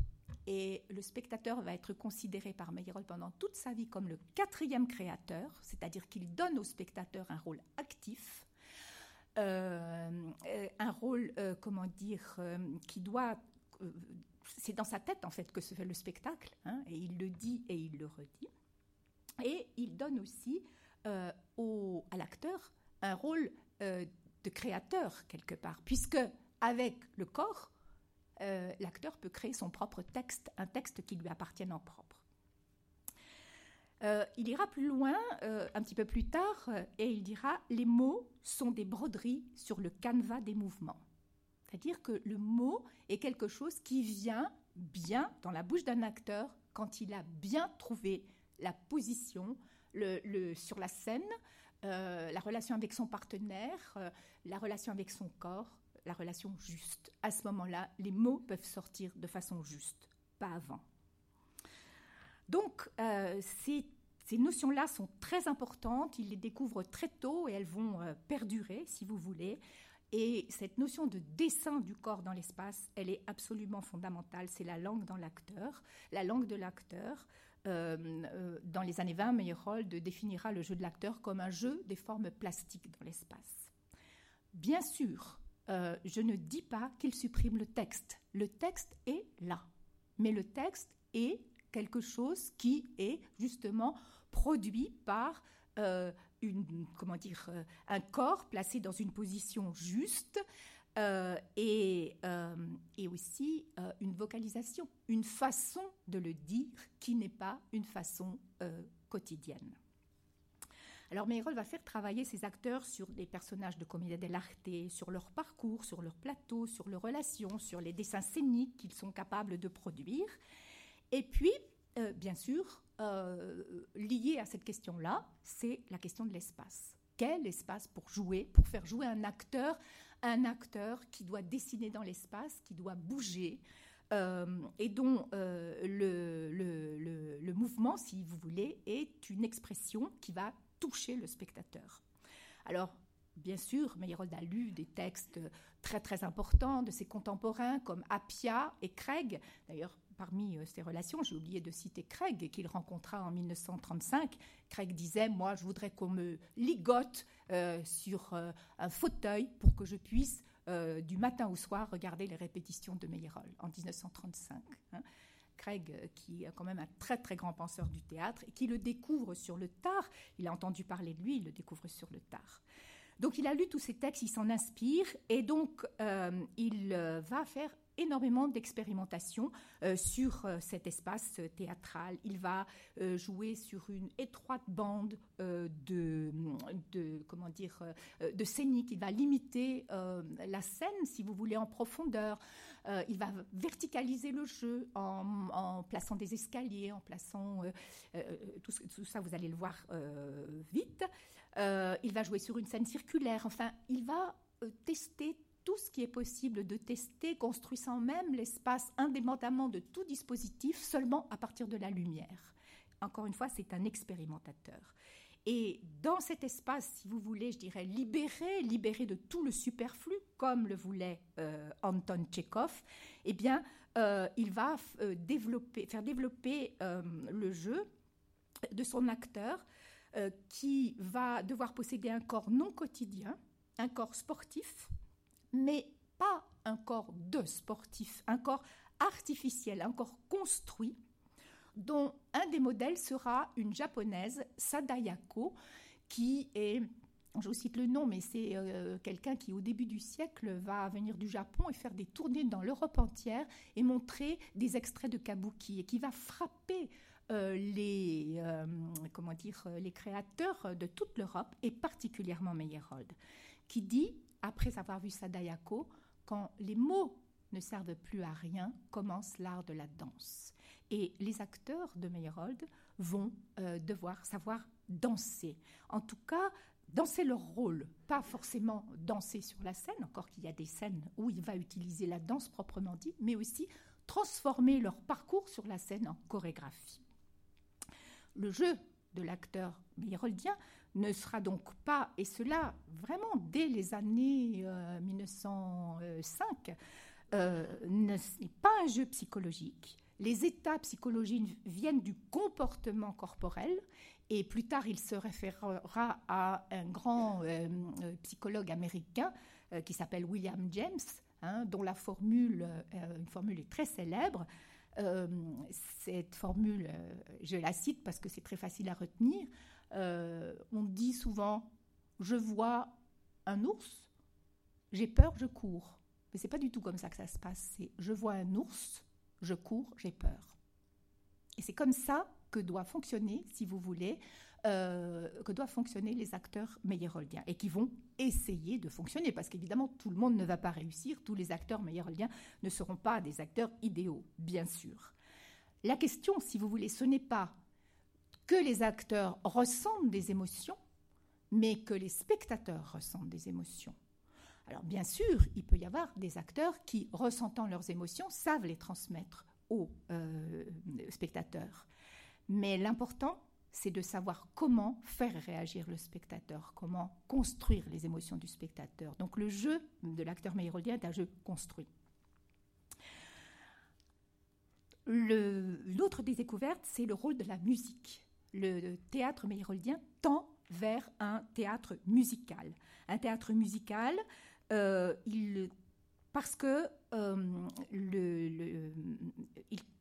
et le spectateur va être considéré par Meyerhold pendant toute sa vie comme le quatrième créateur, c'est-à-dire qu'il donne au spectateur un rôle actif, un rôle, comment dire, qui doit c'est dans sa tête en fait que se fait le spectacle, hein, et il le dit et il le redit. Et il donne aussi euh, au, à l'acteur un rôle euh, de créateur quelque part, puisque avec le corps, euh, l'acteur peut créer son propre texte, un texte qui lui appartienne en propre. il ira plus loin, un petit peu plus tard, et il dira Les mots sont des broderies sur le canevas des mouvements. C'est-à-dire que le mot est quelque chose qui vient bien dans la bouche d'un acteur quand il a bien trouvé la position sur la scène, euh, la relation avec son partenaire, euh, la relation avec son corps, la relation juste. À ce moment-là, les mots peuvent sortir de façon juste, pas avant. Donc, euh, ces, notions-là sont très importantes, il les découvre très tôt et elles vont perdurer, si vous voulez. Et cette notion de dessin du corps dans l'espace, elle est absolument fondamentale. C'est la langue dans l'acteur. La langue de l'acteur, euh, euh, dans les années 20, Meyerhold définira le jeu de l'acteur comme un jeu des formes plastiques dans l'espace. Bien sûr, euh, je ne dis pas qu'il supprime le texte. Le texte est là. Mais le texte est quelque chose qui est justement produit par dire, euh, un corps placé dans une position juste euh, euh, et, aussi une vocalisation, une façon de le dire qui n'est pas une façon quotidienne. Alors Meyerhold va faire travailler ses acteurs sur des personnages de comédie dell'arte, sur leur parcours, sur leur plateau, sur leurs relations, sur les dessins scéniques qu'ils sont capables de produire. Et puis, bien sûr, euh, lié à cette question-là, c'est la question de l'espace. Quel espace pour jouer, pour faire jouer un acteur, un acteur qui doit dessiner dans l'espace, qui doit bouger, euh, et dont euh, le, mouvement, si vous voulez, est une expression qui va toucher le spectateur. Alors, bien sûr, Meyerhold a lu des textes très très importants de ses contemporains comme Appia et Craig. D'ailleurs, parmi euh, ces relations, j'ai oublié de citer Craig, qu'il rencontra en 1935. Craig disait, moi, je voudrais qu'on me ligote euh, sur euh, un fauteuil pour que je puisse, du matin au soir, regarder les répétitions de Meyerhold en 1935. Hein. Craig, qui est quand même un très très grand penseur du théâtre, et qui le découvre sur le tard. Il a entendu parler de lui, il le découvre sur le tard. Donc il a lu tous ces textes, il s'en inspire, et donc il va faire énormément d'expérimentation euh, sur euh, cet espace théâtral. Il va euh, jouer sur une étroite bande de, de, comment dire, de scénique. Il va limiter la scène, si vous voulez, en profondeur. il va verticaliser le jeu en, plaçant des escaliers, en plaçant tout, ça, vous allez le voir vite. il va jouer sur une scène circulaire. Enfin, il va tester tout ce qui est possible de tester, construisant même l'espace indépendamment de tout dispositif, seulement à partir de la lumière. Encore une fois, c'est un expérimentateur. Et dans cet espace, si vous voulez, je dirais libéré, libéré de tout le superflu, comme le voulait Anton Tchekhov, eh bien, il va développer, faire développer le jeu de son acteur qui va devoir posséder un corps non quotidien, un corps sportif, mais pas un corps de sportif, un corps artificiel, un corps construit, dont un des modèles sera une japonaise, Sadayako, qui est, je vous cite le nom, mais c'est euh, quelqu'un qui au début du siècle va venir du Japon et faire des tournées dans l'Europe entière et montrer des extraits de kabuki et qui va frapper euh, les, euh, comment dire, les créateurs de toute l'Europe et particulièrement Meyerhold, qui dit, après avoir vu Sadayako, quand les mots ne servent plus à rien, commence l'art de la danse. Et les acteurs de Meyerhold vont euh, devoir savoir danser. En tout cas, danser leur rôle, pas forcément danser sur la scène, encore qu'il y a des scènes où il va utiliser la danse proprement dit, mais aussi transformer leur parcours sur la scène en chorégraphie. Le jeu de l'acteur meyeroldien ne sera donc pas, et cela vraiment dès les années 1905, euh, euh, n'est pas un jeu psychologique. Les états psychologiques viennent du comportement corporel et plus tard il se référera à un grand euh, psychologue américain qui s'appelle William James, hein, dont la formule, une formule est très célèbre. cette formule, je la cite parce que c'est très facile à retenir. Euh, on dit souvent je vois un ours, j'ai peur, je cours. Mais c'est pas du tout comme ça que ça se passe. C'est je vois un ours, je cours, j'ai peur. Et c'est comme ça que doit fonctionner, si vous voulez, euh, que doivent fonctionner les acteurs meyeroldiens et qui vont essayer de fonctionner parce qu'évidemment tout le monde ne va pas réussir, tous les acteurs meyeroldiens ne seront pas des acteurs idéaux, bien sûr. La question, si vous voulez, ce n'est pas que les acteurs ressentent des émotions, mais que les spectateurs ressentent des émotions. Alors bien sûr, il peut y avoir des acteurs qui, ressentant leurs émotions, savent les transmettre aux euh, spectateurs. Mais l'important, c'est de savoir comment faire réagir le spectateur, comment construire les émotions du spectateur. Donc le jeu de l'acteur meyerholdien est un jeu construit. L'autre des découvertes, c'est le rôle de la musique le théâtre meyerholdien tend vers un théâtre musical. Un théâtre musical, euh, parce que euh,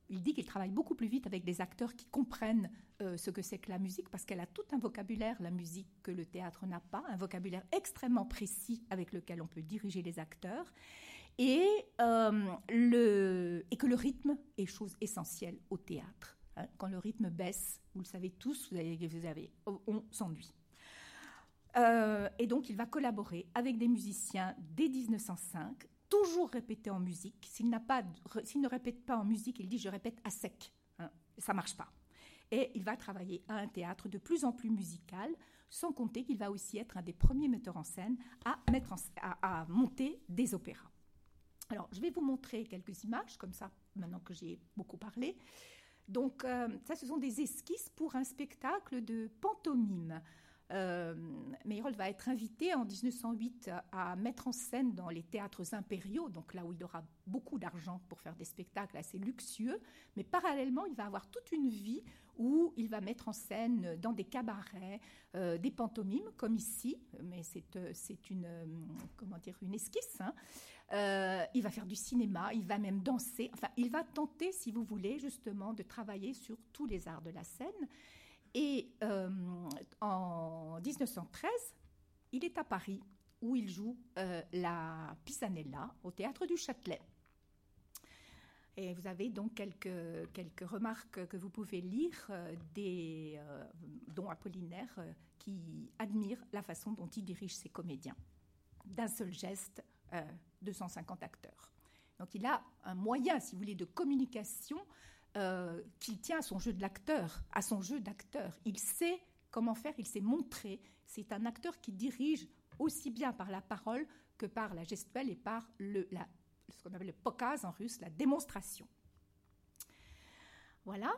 il, dit qu'il travaille beaucoup plus vite avec des acteurs qui comprennent euh, ce que c'est que la musique, parce qu'elle a tout un vocabulaire, la musique, que le théâtre n'a pas, un vocabulaire extrêmement précis avec lequel on peut diriger les acteurs, et que le rythme est chose essentielle au théâtre. Hein, quand le rythme baisse, vous le savez tous, vous avez, on s'ennuie. Euh, et donc, il va collaborer avec des musiciens dès 1905, toujours répéter en musique. S'il, n'a pas, s'il ne répète pas en musique, il dit je répète à sec. Hein, ça marche pas. Et il va travailler à un théâtre de plus en plus musical, sans compter qu'il va aussi être un des premiers metteurs en scène à, mettre à monter des opéras. Alors, je vais vous montrer quelques images, comme ça, maintenant que j'ai beaucoup parlé. Donc euh, ça, ce sont des esquisses pour un spectacle de pantomime. Euh, Meyerhold va être invité en 1908 à mettre en scène dans les théâtres impériaux, donc là où il aura beaucoup d'argent pour faire des spectacles assez luxueux, mais parallèlement, il va avoir toute une vie où il va mettre en scène dans des cabarets euh, des pantomimes, comme ici, mais c'est euh, une, comment une esquisse. Hein. Il va faire du cinéma, il va même danser, enfin, il va tenter, si vous voulez, justement, de travailler sur tous les arts de la scène. Et euh, en 1913, il est à Paris où il joue euh, la Pisanella au théâtre du Châtelet. Et vous avez donc quelques, quelques remarques que vous pouvez lire, euh, des, dont Apollinaire, qui admire la façon dont il dirige ses comédiens. D'un seul geste, 250 acteurs. Donc il a un moyen, si vous voulez, de communication euh, qu'il tient à son jeu de l'acteur, à son jeu d'acteur. Il sait comment faire, il sait montrer. C'est un acteur qui dirige aussi bien par la parole que par la gestuelle et par le, ce qu'on appelle le pokaz en russe, la démonstration. Voilà.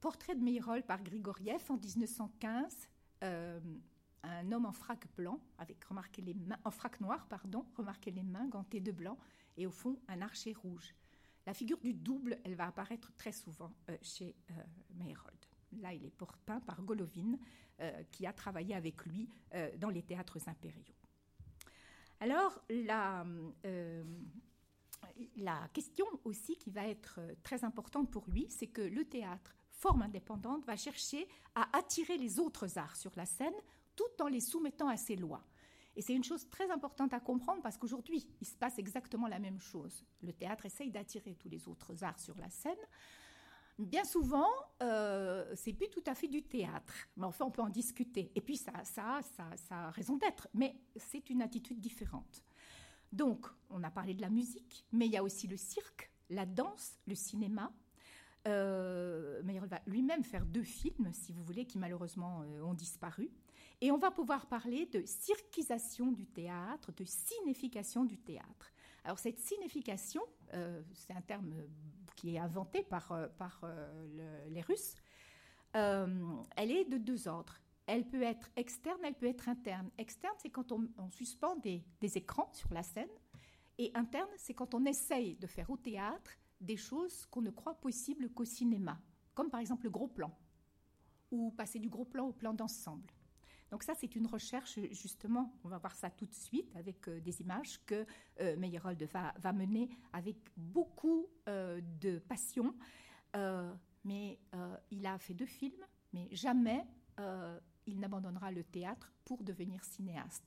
Portrait de Meyerhold par Grigoriev en 1915. Euh, un homme en frac blanc, avec remarquez les mains, en frac noir, pardon, remarquez les mains gantées de blanc, et au fond un archer rouge. La figure du double, elle va apparaître très souvent euh, chez euh. Là, il est peint par Golovin, euh, qui a travaillé avec lui dans les théâtres impériaux. Alors, la, la question aussi qui va être très importante pour lui, c'est que le théâtre, forme indépendante, va chercher à attirer les autres arts sur la scène tout en les soumettant à ses lois. Et c'est une chose très importante à comprendre parce qu'aujourd'hui, il se passe exactement la même chose. Le théâtre essaye d'attirer tous les autres arts sur la scène. Bien souvent, euh, c'est plus tout à fait du théâtre, mais enfin, on peut en discuter. Et puis, ça, ça, ça, ça a raison d'être, mais c'est une attitude différente. Donc, on a parlé de la musique, mais il y a aussi le cirque, la danse, le cinéma. Euh, il va lui-même faire deux films, si vous voulez, qui malheureusement euh, ont disparu. Et on va pouvoir parler de cirquisation du théâtre, de signification du théâtre. Alors cette signification, euh, c'est un terme qui est inventé par, euh, euh, les Russes, elle est de deux ordres. Elle peut être externe, elle peut être interne. Externe, c'est quand on, suspend des, des, écrans sur la scène. Et interne, c'est quand on essaye de faire au théâtre des choses qu'on ne croit possibles qu'au cinéma, comme par exemple le gros plan, ou passer du gros plan au plan d'ensemble. Donc ça, c'est une recherche, justement, on va voir ça tout de suite avec euh, des images que euh, Meyerhold va, mener avec beaucoup euh, de passion. mais il a fait deux films, mais jamais il n'abandonnera le théâtre pour devenir cinéaste.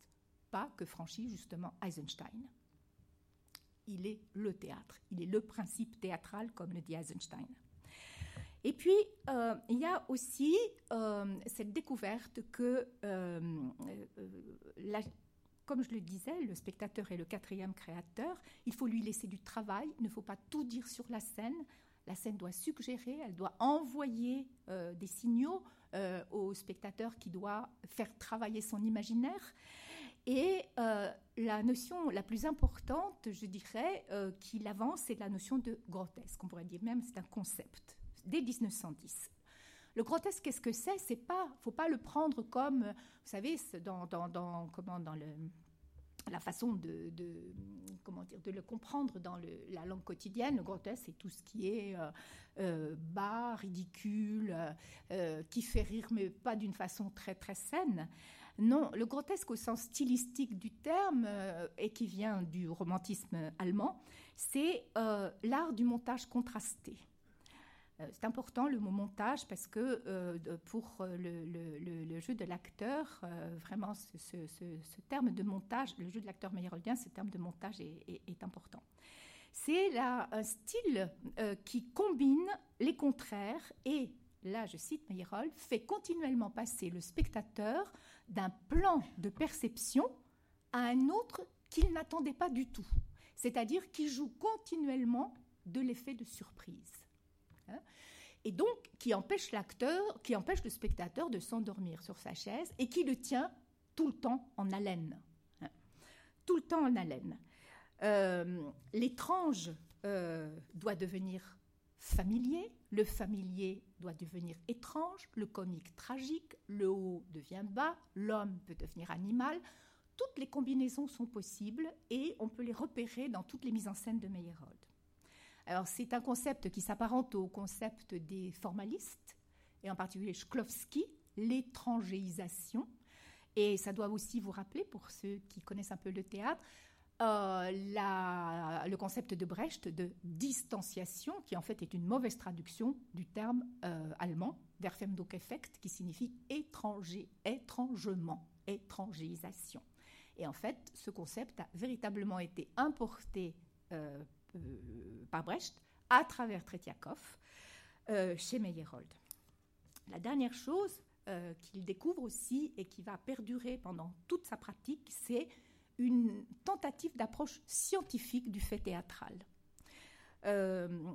Pas que franchit justement Eisenstein. Il est le théâtre, il est le principe théâtral, comme le dit Eisenstein. Et puis, euh, il y a aussi euh, cette découverte que, euh, comme je le disais, le spectateur est le quatrième créateur. Il faut lui laisser du travail. Il ne faut pas tout dire sur la scène. La scène doit suggérer, elle doit envoyer des signaux au spectateur qui doit faire travailler son imaginaire. Et la notion la plus importante, je dirais, qu'il avance, c'est la notion de grotesque. On pourrait dire même c'est un concept dès 1910. Le grotesque, qu'est-ce que c'est? C'est pas, faut pas le prendre comme, vous savez, dans, comment, dans la façon de, comment dire, de le comprendre dans la langue quotidienne. Le grotesque, c'est tout ce qui est euh, euh, bas, ridicule, euh, qui fait rire, mais pas d'une façon très très saine. Non, le grotesque au sens stylistique du terme, et qui vient du romantisme allemand, c'est l'art du montage contrasté. Euh, c'est important le mot montage parce que euh, pour euh, le, jeu de l'acteur, vraiment ce, terme de montage, le jeu de l'acteur meyerholdien, ce terme de montage est, important. C'est un style qui combine les contraires et, là je cite Meyerhold, fait continuellement passer le spectateur d'un plan de perception à un autre qu'il n'attendait pas du tout. C'est-à-dire qui joue continuellement de l'effet de surprise. Hein, et donc qui empêche l'acteur, qui empêche le spectateur de s'endormir sur sa chaise et qui le tient tout le temps en haleine. Hein. Tout le temps en haleine. Euh, l'étrange euh, doit devenir familier, le familier doit devenir étrange, le comique tragique, le haut devient bas, l'homme peut devenir animal. Toutes les combinaisons sont possibles et on peut les repérer dans toutes les mises en scène de Meyerhold. Alors c'est un concept qui s'apparente au concept des formalistes, et en particulier Shklovsky, l'étrangéisation. Et ça doit aussi vous rappeler, pour ceux qui connaissent un peu le théâtre, euh, le concept de Brecht de distanciation, qui en fait est une mauvaise traduction du terme euh, allemand, der Effekt, qui signifie étranger, étrangement, étrangéisation. Et en fait, ce concept a véritablement été importé euh, par Brecht à travers Tretiakov euh, chez Meyerhold. La dernière chose euh, qu'il découvre aussi et qui va perdurer pendant toute sa pratique, c'est une tentative d'approche scientifique du fait théâtral.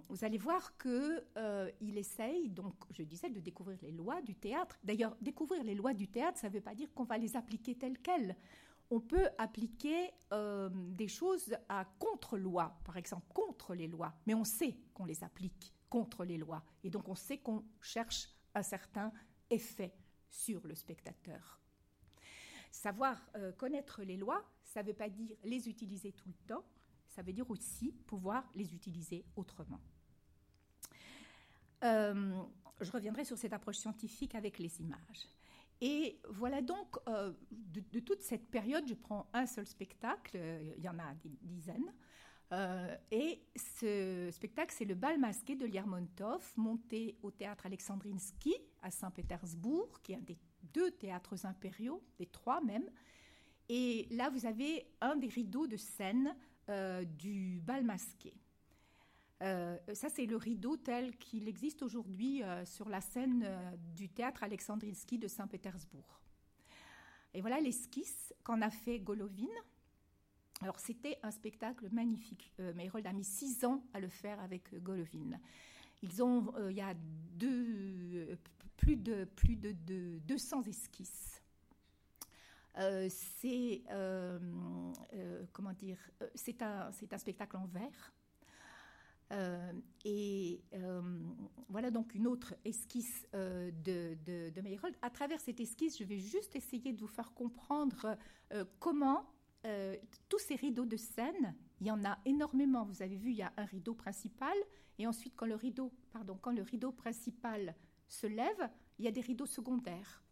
vous allez voir qu'il essaye, donc je disais, de découvrir les lois du théâtre. D'ailleurs, découvrir les lois du théâtre, ça ne veut pas dire qu'on va les appliquer telles quelles on peut appliquer euh, des choses à contre-loi, par exemple contre les lois, mais on sait qu'on les applique contre les lois, et donc on sait qu'on cherche un certain effet sur le spectateur. savoir connaître les lois, ça ne veut pas dire les utiliser tout le temps, ça veut dire aussi pouvoir les utiliser autrement. je reviendrai sur cette approche scientifique avec les images. Et voilà donc, de, toute cette période, je prends un seul spectacle, il y en a des dizaines, euh, et ce spectacle, c'est le bal masqué de Lermontov, monté au théâtre Alexandrinsky à Saint-Pétersbourg, qui est un des deux théâtres impériaux, des trois même. Et là, vous avez un des rideaux de scène euh, du bal masqué. Euh, ça, c'est le rideau tel qu'il existe aujourd'hui sur la scène du théâtre Alexandrinsky de Saint-Pétersbourg. Et voilà l'esquisse qu'en a fait Golovin, alors c'était un spectacle magnifique. Euh, Mayrold a mis six ans à le faire avec euh, Golovin. Euh, il y a plus de plus de, 200 esquisses. c'est comment dire, c'est un un spectacle en verre. Et voilà donc une autre esquisse de, de, de À travers cette esquisse, je vais juste essayer de vous faire comprendre comment euh, tous ces rideaux de scène, il y en a énormément. Vous avez vu, il y a un rideau principal, et ensuite, quand le rideau, pardon, quand le rideau principal se lève, il y a des rideaux secondaires.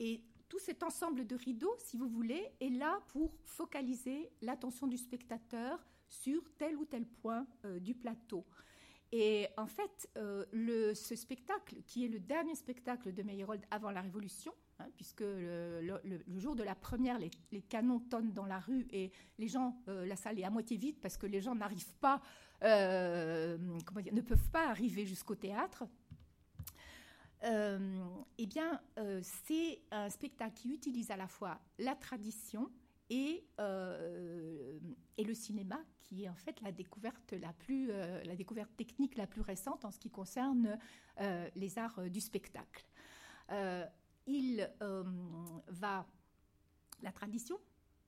Et tout cet ensemble de rideaux, si vous voulez, est là pour focaliser l'attention du spectateur sur tel ou tel point euh, du plateau. Et en fait, euh, ce spectacle, qui est le dernier spectacle de Meyerhold avant la Révolution, Hein, puisque le, jour de la première, les, canons tonnent dans la rue et les gens, euh, la salle est à moitié vide parce que les gens n'arrivent pas, ne peuvent pas arriver jusqu'au théâtre. Eh bien, c'est un spectacle qui utilise à la fois la tradition et, et le cinéma, qui est en fait la découverte la plus, la découverte technique la plus récente en ce qui concerne les arts du spectacle il euh, va. La tradition,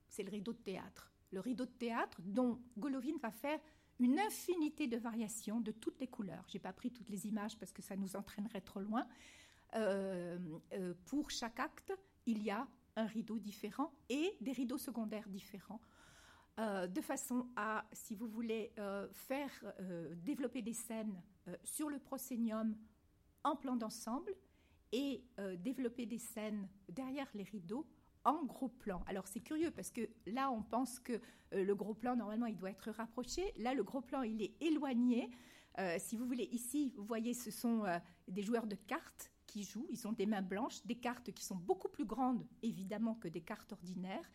c'est le rideau de théâtre. Le rideau de théâtre dont Golovin va faire une infinité de variations de toutes les couleurs. Je n'ai pas pris toutes les images parce que ça nous entraînerait trop loin. Euh, euh, pour chaque acte, il y a un rideau différent et des rideaux secondaires différents. de façon à, si vous voulez, faire développer des scènes sur le proscénium en plan d'ensemble et euh, développer des scènes derrière les rideaux en gros plan. Alors c'est curieux parce que là on pense que euh, le gros plan normalement il doit être rapproché. Là le gros plan il est éloigné. Euh, si vous voulez ici vous voyez ce sont des joueurs de cartes qui jouent. Ils ont des mains blanches, des cartes qui sont beaucoup plus grandes évidemment que des cartes ordinaires.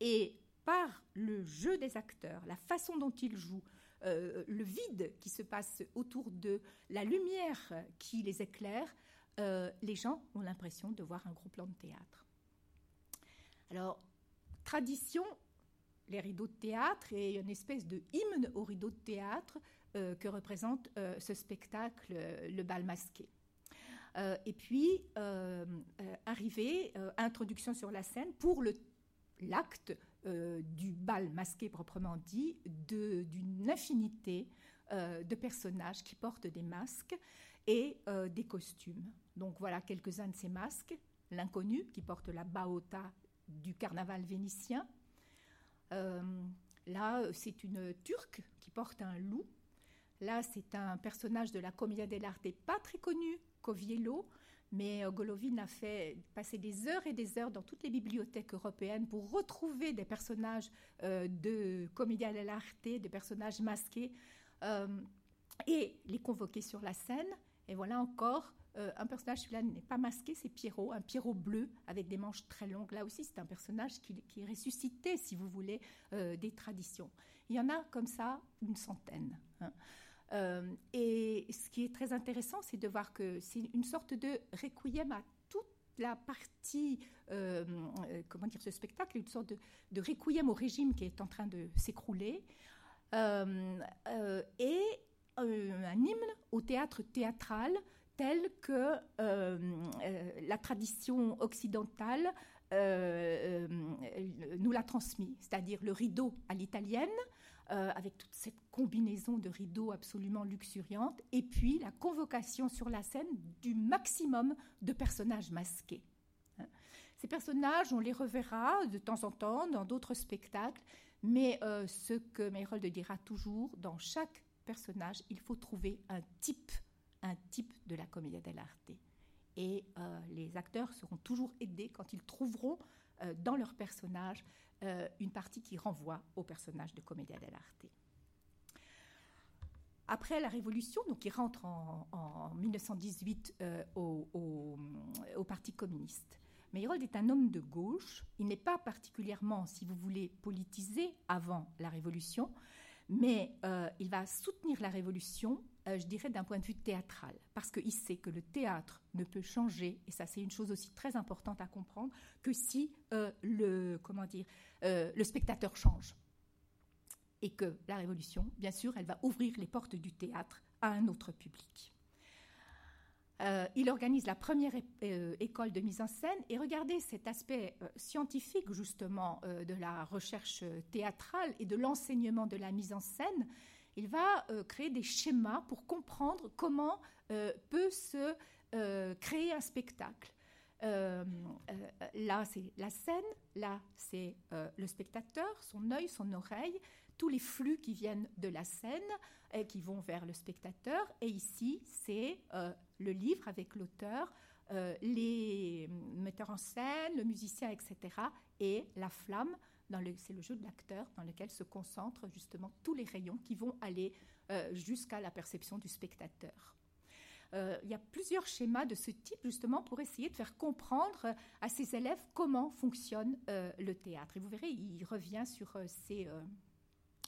Et par le jeu des acteurs, la façon dont ils jouent, le vide qui se passe autour de la lumière qui les éclaire, euh, les gens ont l'impression de voir un gros plan de théâtre. Alors, tradition, les rideaux de théâtre et une espèce de hymne au rideau de théâtre euh, que représente euh, ce spectacle, le bal masqué. Et puis, arrivée, introduction sur la scène pour l'acte du bal masqué proprement dit, d'une infinité de personnages qui portent des masques et des costumes. Donc voilà quelques-uns de ces masques. L'inconnu qui porte la baota du carnaval vénitien. Euh, là, c'est une turque qui porte un loup. Là, c'est un personnage de la Commedia dell'arte pas très connu, Coviello, mais euh, Golovin a fait passer des heures et des heures dans toutes les bibliothèques européennes pour retrouver des personnages euh, de Commedia dell'arte, des personnages masqués, et les convoquer sur la scène. Et voilà encore euh, un personnage, celui-là n'est pas masqué, c'est Pierrot, un Pierrot bleu avec des manches très longues. Là aussi, c'est un personnage qui, est ressuscité, si vous voulez, euh, des traditions. Il y en a comme ça une centaine. Hein. Euh, et ce qui est très intéressant, c'est de voir que c'est une sorte de requiem à toute la partie, comment dire, ce spectacle, une sorte de, de, requiem au régime qui est en train de s'écrouler. et un hymne au théâtre théâtral telle que euh, euh, la tradition occidentale euh, nous l'a transmis, c'est-à-dire le rideau à l'italienne, avec toute cette combinaison de rideaux absolument luxuriante, et puis la convocation sur la scène du maximum de personnages masqués. Hein. Ces personnages, on les reverra de temps en temps dans d'autres spectacles, mais euh, ce que Meyrold dira toujours, dans chaque personnage, il faut trouver un type, un type de la commedia dell'arte. Et euh, les acteurs seront toujours aidés quand ils trouveront euh, dans leur personnage une partie qui renvoie au personnage de commedia dell'arte. Après la Révolution, donc il rentre en, 1918 au, au Parti communiste. Meyrold est un homme de gauche. Il n'est pas particulièrement, si vous voulez, politisé avant la Révolution, mais euh, il va soutenir la Révolution, euh, je dirais, d'un point de vue théâtral, parce qu'il sait que le théâtre ne peut changer, et ça c'est une chose aussi très importante à comprendre, que si euh, le, comment dire, le spectateur change. Et que la Révolution, bien sûr, elle va ouvrir les portes du théâtre à un autre public. Euh, il organise la première euh, école de mise en scène et regardez cet aspect euh, scientifique justement de la recherche théâtrale et de l'enseignement de la mise en scène. Il va créer des schémas pour comprendre comment peut se créer un spectacle. là, c'est la scène, là, c'est le spectateur, son œil, son oreille, tous les flux qui viennent de la scène et qui vont vers le spectateur. Et ici, c'est euh, le livre avec l'auteur, euh, les metteurs en scène, le musicien, etc. Et la flamme, c'est le jeu de l'acteur dans lequel se concentrent justement tous les rayons qui vont aller euh, jusqu'à la perception du spectateur. il y a plusieurs schémas de ce type justement pour essayer de faire comprendre à ses élèves comment fonctionne le théâtre. Et vous verrez, il revient sur ces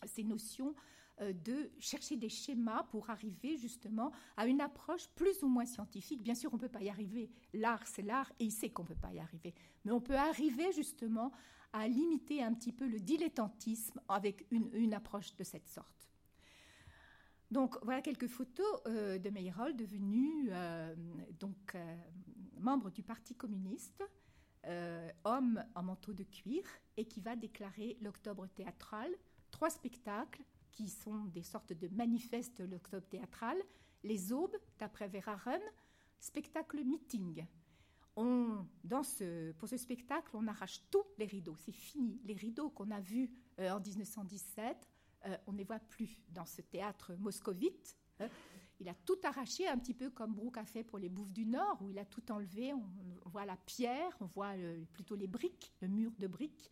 ces notions euh, de chercher des schémas pour arriver justement à une approche plus ou moins scientifique. Bien sûr, on ne peut pas y arriver. L'art, c'est l'art et il sait qu'on ne peut pas y arriver. Mais on peut arriver justement à limiter un petit peu le dilettantisme avec une, approche de cette sorte. Donc voilà quelques photos euh, de Meyerhold devenu euh, donc membre du Parti communiste, homme en manteau de cuir et qui va déclarer l'octobre théâtral trois spectacles qui sont des sortes de manifestes de l'octobre théâtral. Les Aubes, d'après Vera Run, spectacle meeting. On, pour ce spectacle, on arrache tous les rideaux. C'est fini. Les rideaux qu'on a vus euh, en 1917, euh, on ne les voit plus dans ce théâtre moscovite. Hein. Il a tout arraché, un petit peu comme Brooke a fait pour les Bouffes du Nord, où il a tout enlevé. On, voit la pierre, on voit plutôt les briques, le mur de briques.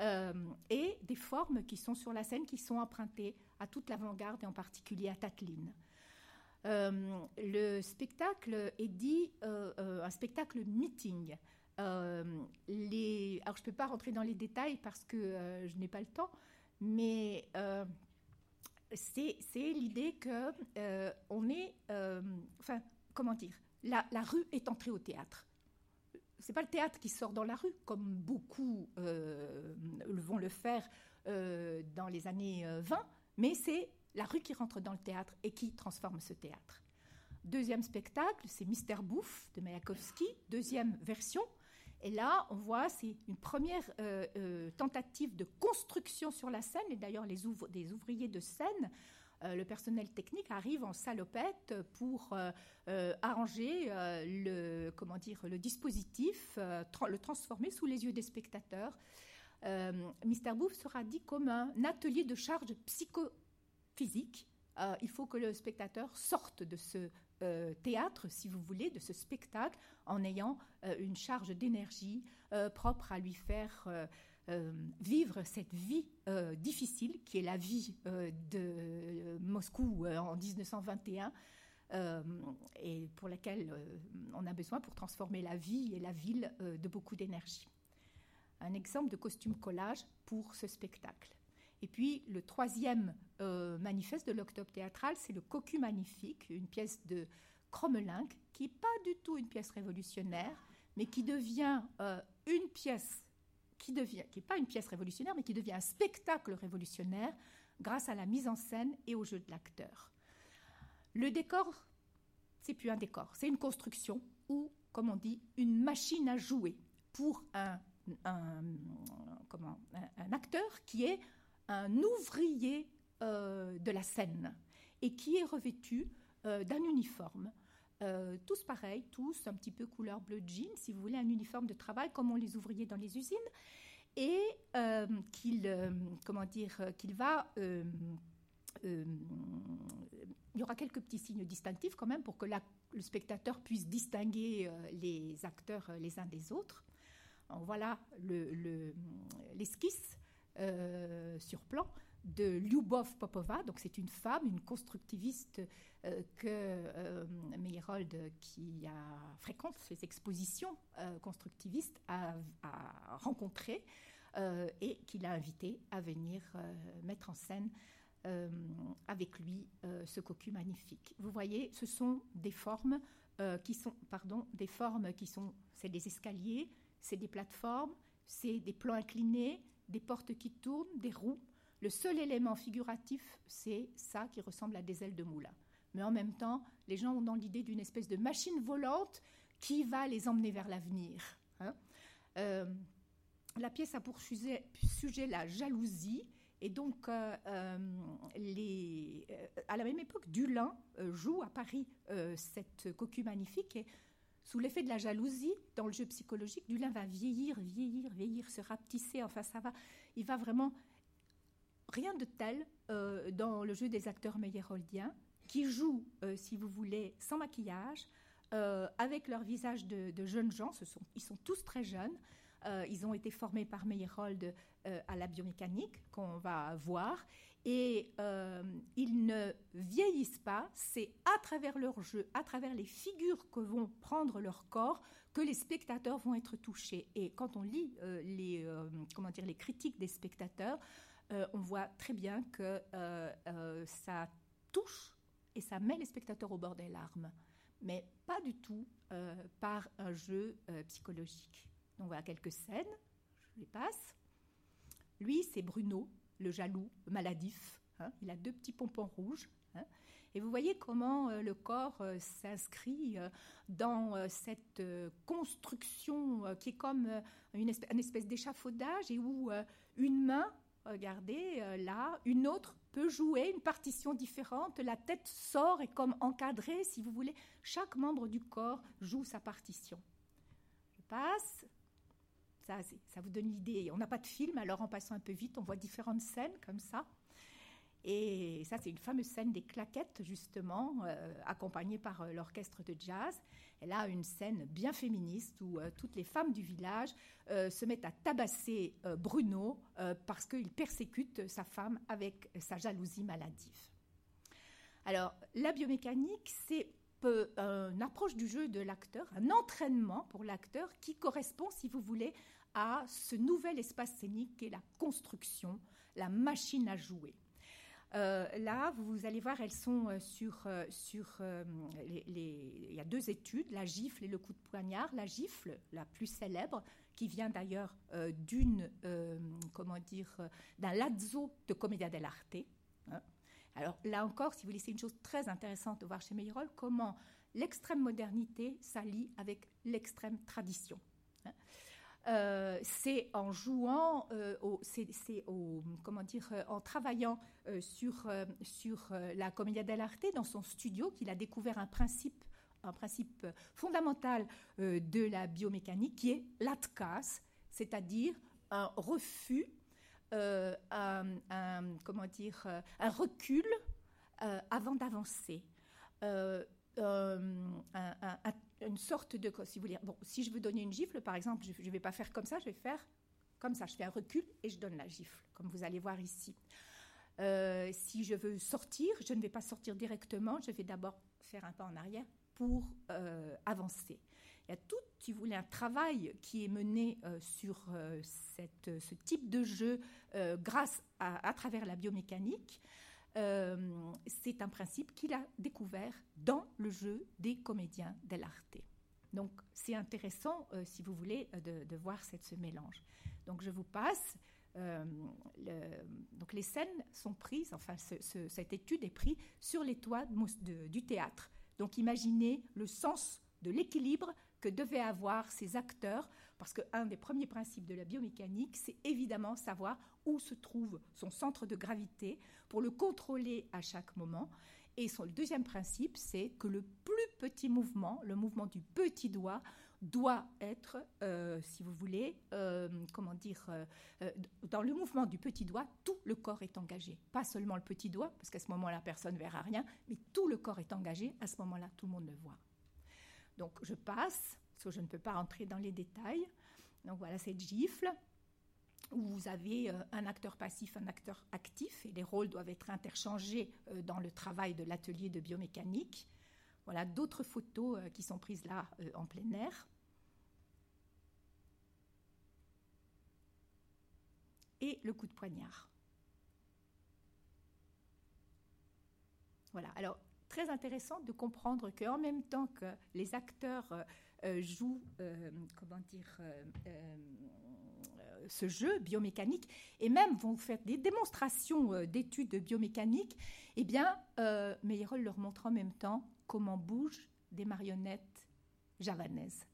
Euh, et des formes qui sont sur la scène qui sont empruntées à toute l'avant-garde et en particulier à Tatlin. Euh, le spectacle est dit euh, un spectacle meeting. alors je ne peux pas rentrer dans les détails parce que je n'ai pas le temps, mais c'est l'idée que est, comment dire, la, rue est entrée au théâtre c'est pas le théâtre qui sort dans la rue, comme beaucoup euh, vont le faire euh, dans les années 20, euh, mais c'est la rue qui rentre dans le théâtre et qui transforme ce théâtre. Deuxième spectacle, c'est Mister Bouffe de Mayakovsky, deuxième version. Et là, on voit, c'est une première tentative de construction sur la scène, et d'ailleurs les ouvriers de scène euh, le personnel technique arrive en salopette pour euh, euh, arranger le, comment dire, le dispositif, le transformer sous les yeux des spectateurs. Mister Bouffe sera dit comme un atelier de charge psychophysique. il faut que le spectateur sorte de ce théâtre, si vous voulez, de ce spectacle, en ayant une charge d'énergie propre à lui faire euh, vivre cette vie euh, difficile qui est la vie euh, de Moscou en 1921 et pour laquelle on a besoin pour transformer la vie et la ville de beaucoup d'énergie. Un exemple de costume collage pour ce spectacle. Et puis le troisième manifeste de l'Octobre théâtral, c'est le Cocu Magnifique, une pièce de Cromelin qui n'est pas du tout une pièce révolutionnaire, mais qui devient une pièce qui qui n'est pas une pièce révolutionnaire, mais qui devient un spectacle révolutionnaire grâce à la mise en scène et au jeu de l'acteur. Le décor, c'est plus un décor, c'est une construction ou, comme on dit, une machine à jouer pour un, acteur qui est un ouvrier euh, de la scène et qui est revêtu euh, d'un uniforme. Tous pareils, tous un petit peu couleur bleu jean, si vous voulez, un uniforme de travail comme on les ouvriers dans les usines, et qu'il, comment dire, qu'il va il y aura quelques petits signes distinctifs quand même pour que le spectateur puisse distinguer les acteurs les uns des autres. Voilà l'esquisse euh, sur plan de Lyubov Popova. Donc c'est une femme, une constructiviste euh, que euh, qui a, fréquente ces expositions constructivistes, a, a rencontré et qu'il a invité à venir mettre en scène avec lui ce cocu magnifique. Vous voyez, ce sont des formes qui sont, pardon, des formes qui sont, c'est des escaliers, c'est des plateformes, c'est des plans inclinés, des portes qui tournent, des roues. Le seul élément figuratif, c'est ça qui ressemble à des ailes de moulin. Mais en même temps, les gens ont dans l'idée d'une espèce de machine volante qui va les emmener vers l'avenir. Hein. Euh, la pièce a pour sujet, la jalousie. Et donc, euh, euh, à la même époque, Dulin joue à Paris cette cocu magnifique. Et sous l'effet de la jalousie, dans le jeu psychologique, Dulin va vieillir, vieillir, vieillir, se rapetisser. Enfin, ça va. Il va vraiment. Rien de tel euh, dans le jeu des acteurs meyerholdiens qui jouent, euh, si vous voulez, sans maquillage, euh, avec leur visage de, jeunes gens. Ils sont tous très jeunes. ils ont été formés par Meyerhold à la biomécanique, qu'on va voir et ils ne vieillissent pas. C'est à travers leur jeu, à travers les figures que vont prendre leur corps, que les spectateurs vont être touchés. Et quand on lit les, comment dire, les critiques des spectateurs, on voit très bien que ça touche et ça met les spectateurs au bord des larmes, mais pas du tout par un jeu psychologique. Donc voilà quelques scènes, je les passe. Lui, c'est Bruno, le jaloux, maladif. Hein. il a deux petits pompons rouges. Hein. et vous voyez comment euh, le corps euh, s'inscrit euh, dans cette construction qui est comme une espèce, d'échafaudage et où une main, regardez là, une autre peut jouer une partition différente. La tête sort et comme encadrée, si vous voulez. Chaque membre du corps joue sa partition. Je passe. Ça, ça vous donne l'idée. On n'a pas de film, alors en passant un peu vite, on voit différentes scènes comme ça. Et ça, c'est une fameuse scène des claquettes, justement, euh, accompagnée par euh, l'orchestre de jazz. Elle a une scène bien féministe où euh, toutes les femmes du village se mettent à tabasser Bruno parce qu'il persécute sa femme avec sa jalousie maladive. Alors, la biomécanique, c'est une approche du jeu de l'acteur, un entraînement pour l'acteur qui correspond, si vous voulez, à ce nouvel espace scénique qu'est la construction, la machine à jouer. Euh, là, vous allez voir, elles sont euh, sur, euh, sur Il y a deux études, la gifle et le coup de poignard. La gifle, la plus célèbre, qui vient d'ailleurs d'une, comment dire, d'un lazzo de Commedia dell'arte. Hein. Alors là encore, si vous voulez, c'est une chose très intéressante de voir chez Meyerhold comment l'extrême modernité s'allie avec l'extrême tradition. Euh, c'est en jouant, euh, c'est, comment dire, euh, en travaillant sur, sur la Commedia dell'arte dans son studio qu'il a découvert un principe, un principe fondamental de la biomécanique qui est l'atkas, c'est-à-dire un refus, un, comment dire, un recul avant d'avancer. un, une sorte de, si vous bon, si je veux donner une gifle, par exemple, je ne vais pas faire comme ça, je vais faire comme ça. Je fais un recul et je donne la gifle, comme vous allez voir ici. Euh, si je veux sortir, je ne vais pas sortir directement, je vais d'abord faire un pas en arrière pour euh, avancer. Il y a tout, si vous voulez, un travail qui est mené euh, sur cette, ce type de jeu grâce à, à, travers la biomécanique. Euh, c'est un principe qu'il a découvert dans le jeu des comédiens dell'arte. Donc c'est intéressant, euh, si vous voulez, de, voir cette, ce mélange. Donc je vous passe. Euh, donc les scènes sont prises, enfin cette étude est prise sur les toits du théâtre. Donc imaginez le sens de l'équilibre que devaient avoir ces acteurs, parce qu'un des premiers principes de la biomécanique, c'est évidemment savoir où se trouve son centre de gravité pour le contrôler à chaque moment. Et son, deuxième principe, c'est que le plus petit mouvement, le mouvement du petit doigt, doit être, euh, si vous voulez, euh, comment dire, euh, dans le mouvement du petit doigt, tout le corps est engagé. Pas seulement le petit doigt, parce qu'à ce moment-là, personne ne verra rien, mais tout le corps est engagé. À ce moment-là, tout le monde le voit. Donc, je passe, parce que je ne peux pas entrer dans les détails. Donc, voilà cette gifle où vous avez un acteur passif, un acteur actif, et les rôles doivent être interchangés dans le travail de l'atelier de biomécanique. Voilà d'autres photos qui sont prises là en plein air. et le coup de poignard. Voilà, alors très intéressant de comprendre qu'en même temps que les acteurs euh, euh, jouent, euh, comment dire, ce jeu biomécanique et même vont faire des démonstrations d'études de biomécanique, eh bien, Meyerhold leur montre en même temps comment bougent des marionnettes javanaises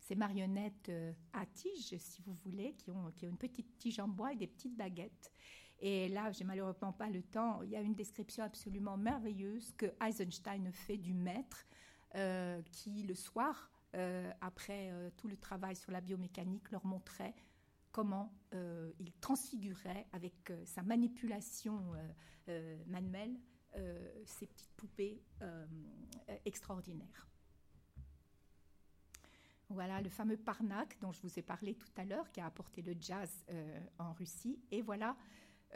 ces marionnettes à tige, si vous voulez, qui ont une petite tige en bois et des petites baguettes. Et là, j'ai malheureusement pas le temps. Il y a une description absolument merveilleuse que Eisenstein fait du maître, euh, qui le soir, euh, après tout le travail sur la biomécanique, leur montrait comment il transfigurait avec sa manipulation manuelle ces petites poupées extraordinaires. Voilà le fameux Parnac dont je vous ai parlé tout à l'heure, qui a apporté le jazz euh, en Russie. Et voilà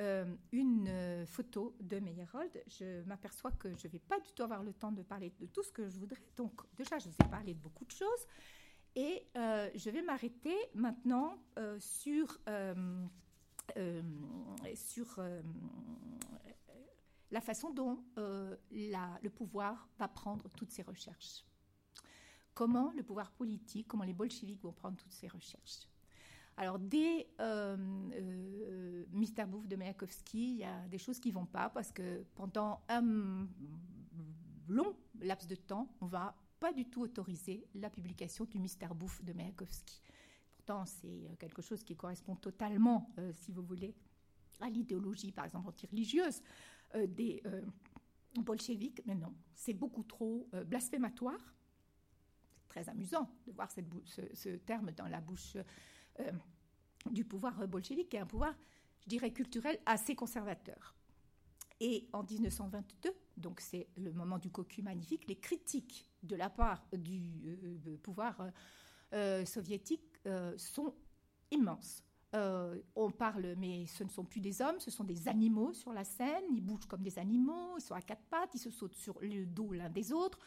euh, une euh, photo de Meyerhold. Je m'aperçois que je ne vais pas du tout avoir le temps de parler de tout ce que je voudrais. Donc déjà, je vous ai parlé de beaucoup de choses. Et je vais m'arrêter maintenant sur, sur la façon dont le pouvoir va prendre toutes ces recherches comment le pouvoir politique, comment les bolcheviks vont prendre toutes ces recherches. Alors, dès euh, euh, Bouffe de Mayakovsky, il y a des choses qui ne vont pas parce que pendant un long laps de temps, on ne va pas du tout autoriser la publication du Mister Bouffe de Mayakovsky. Pourtant, c'est quelque chose qui correspond totalement, euh, si vous voulez, à l'idéologie, par exemple, anti-religieuse des bolcheviks. Mais non, c'est beaucoup trop blasphématoire très amusant de voir ce, terme dans la bouche euh, du pouvoir bolchevique, qui est un pouvoir, je dirais, culturel assez conservateur. Et en 1922, donc c'est le moment du cocu magnifique, les critiques de la part du euh, pouvoir euh, soviétique sont immenses. on parle, mais ce ne sont plus des hommes, ce sont des animaux sur la scène. Ils bougent comme des animaux, ils sont à quatre pattes, ils se sautent sur le dos l'un des autres.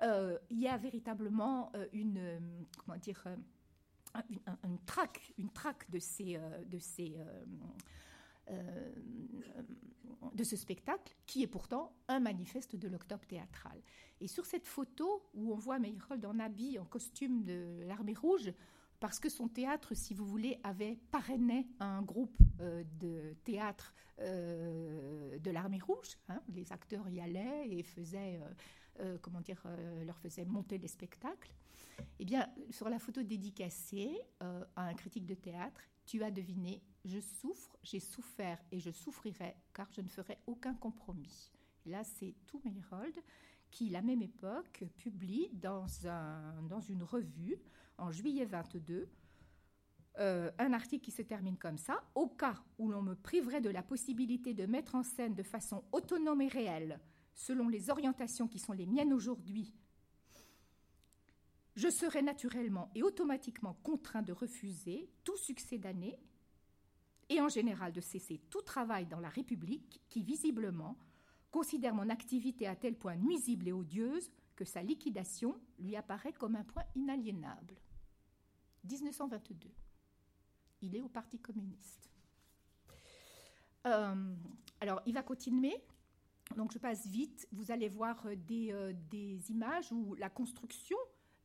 Il y a véritablement une, comment dire, une, traque, une traque de ces, de ces de ce spectacle, qui est pourtant un manifeste de l'octobre théâtral. Et sur cette photo, où on voit Meyerhold en habit, en costume de l'armée rouge, parce que son théâtre, si vous voulez, avait parrainé un groupe de théâtre de l'armée rouge. Hein. les acteurs y allaient et faisaient euh, comment dire, euh, leur faisait monter des spectacles. Eh bien, sur la photo dédicacée euh, à un critique de théâtre, tu as deviné, je souffre, j'ai souffert et je souffrirai car je ne ferai aucun compromis. là, c'est tout Meyerhold qui, la même époque, publie dans, un, dans une revue en juillet 22 un article qui se termine comme ça. Au cas où l'on me priverait de la possibilité de mettre en scène de façon autonome et réelle selon les orientations qui sont les miennes aujourd'hui, je serai naturellement et automatiquement contraint de refuser tout succès d'année et en général de cesser tout travail dans la République qui, visiblement, considère mon activité à tel point nuisible et odieuse que sa liquidation lui apparaît comme un point inaliénable. 1922. Il est au Parti communiste. Euh, alors, il va continuer donc je passe vite, vous allez voir euh, euh, des, images où la construction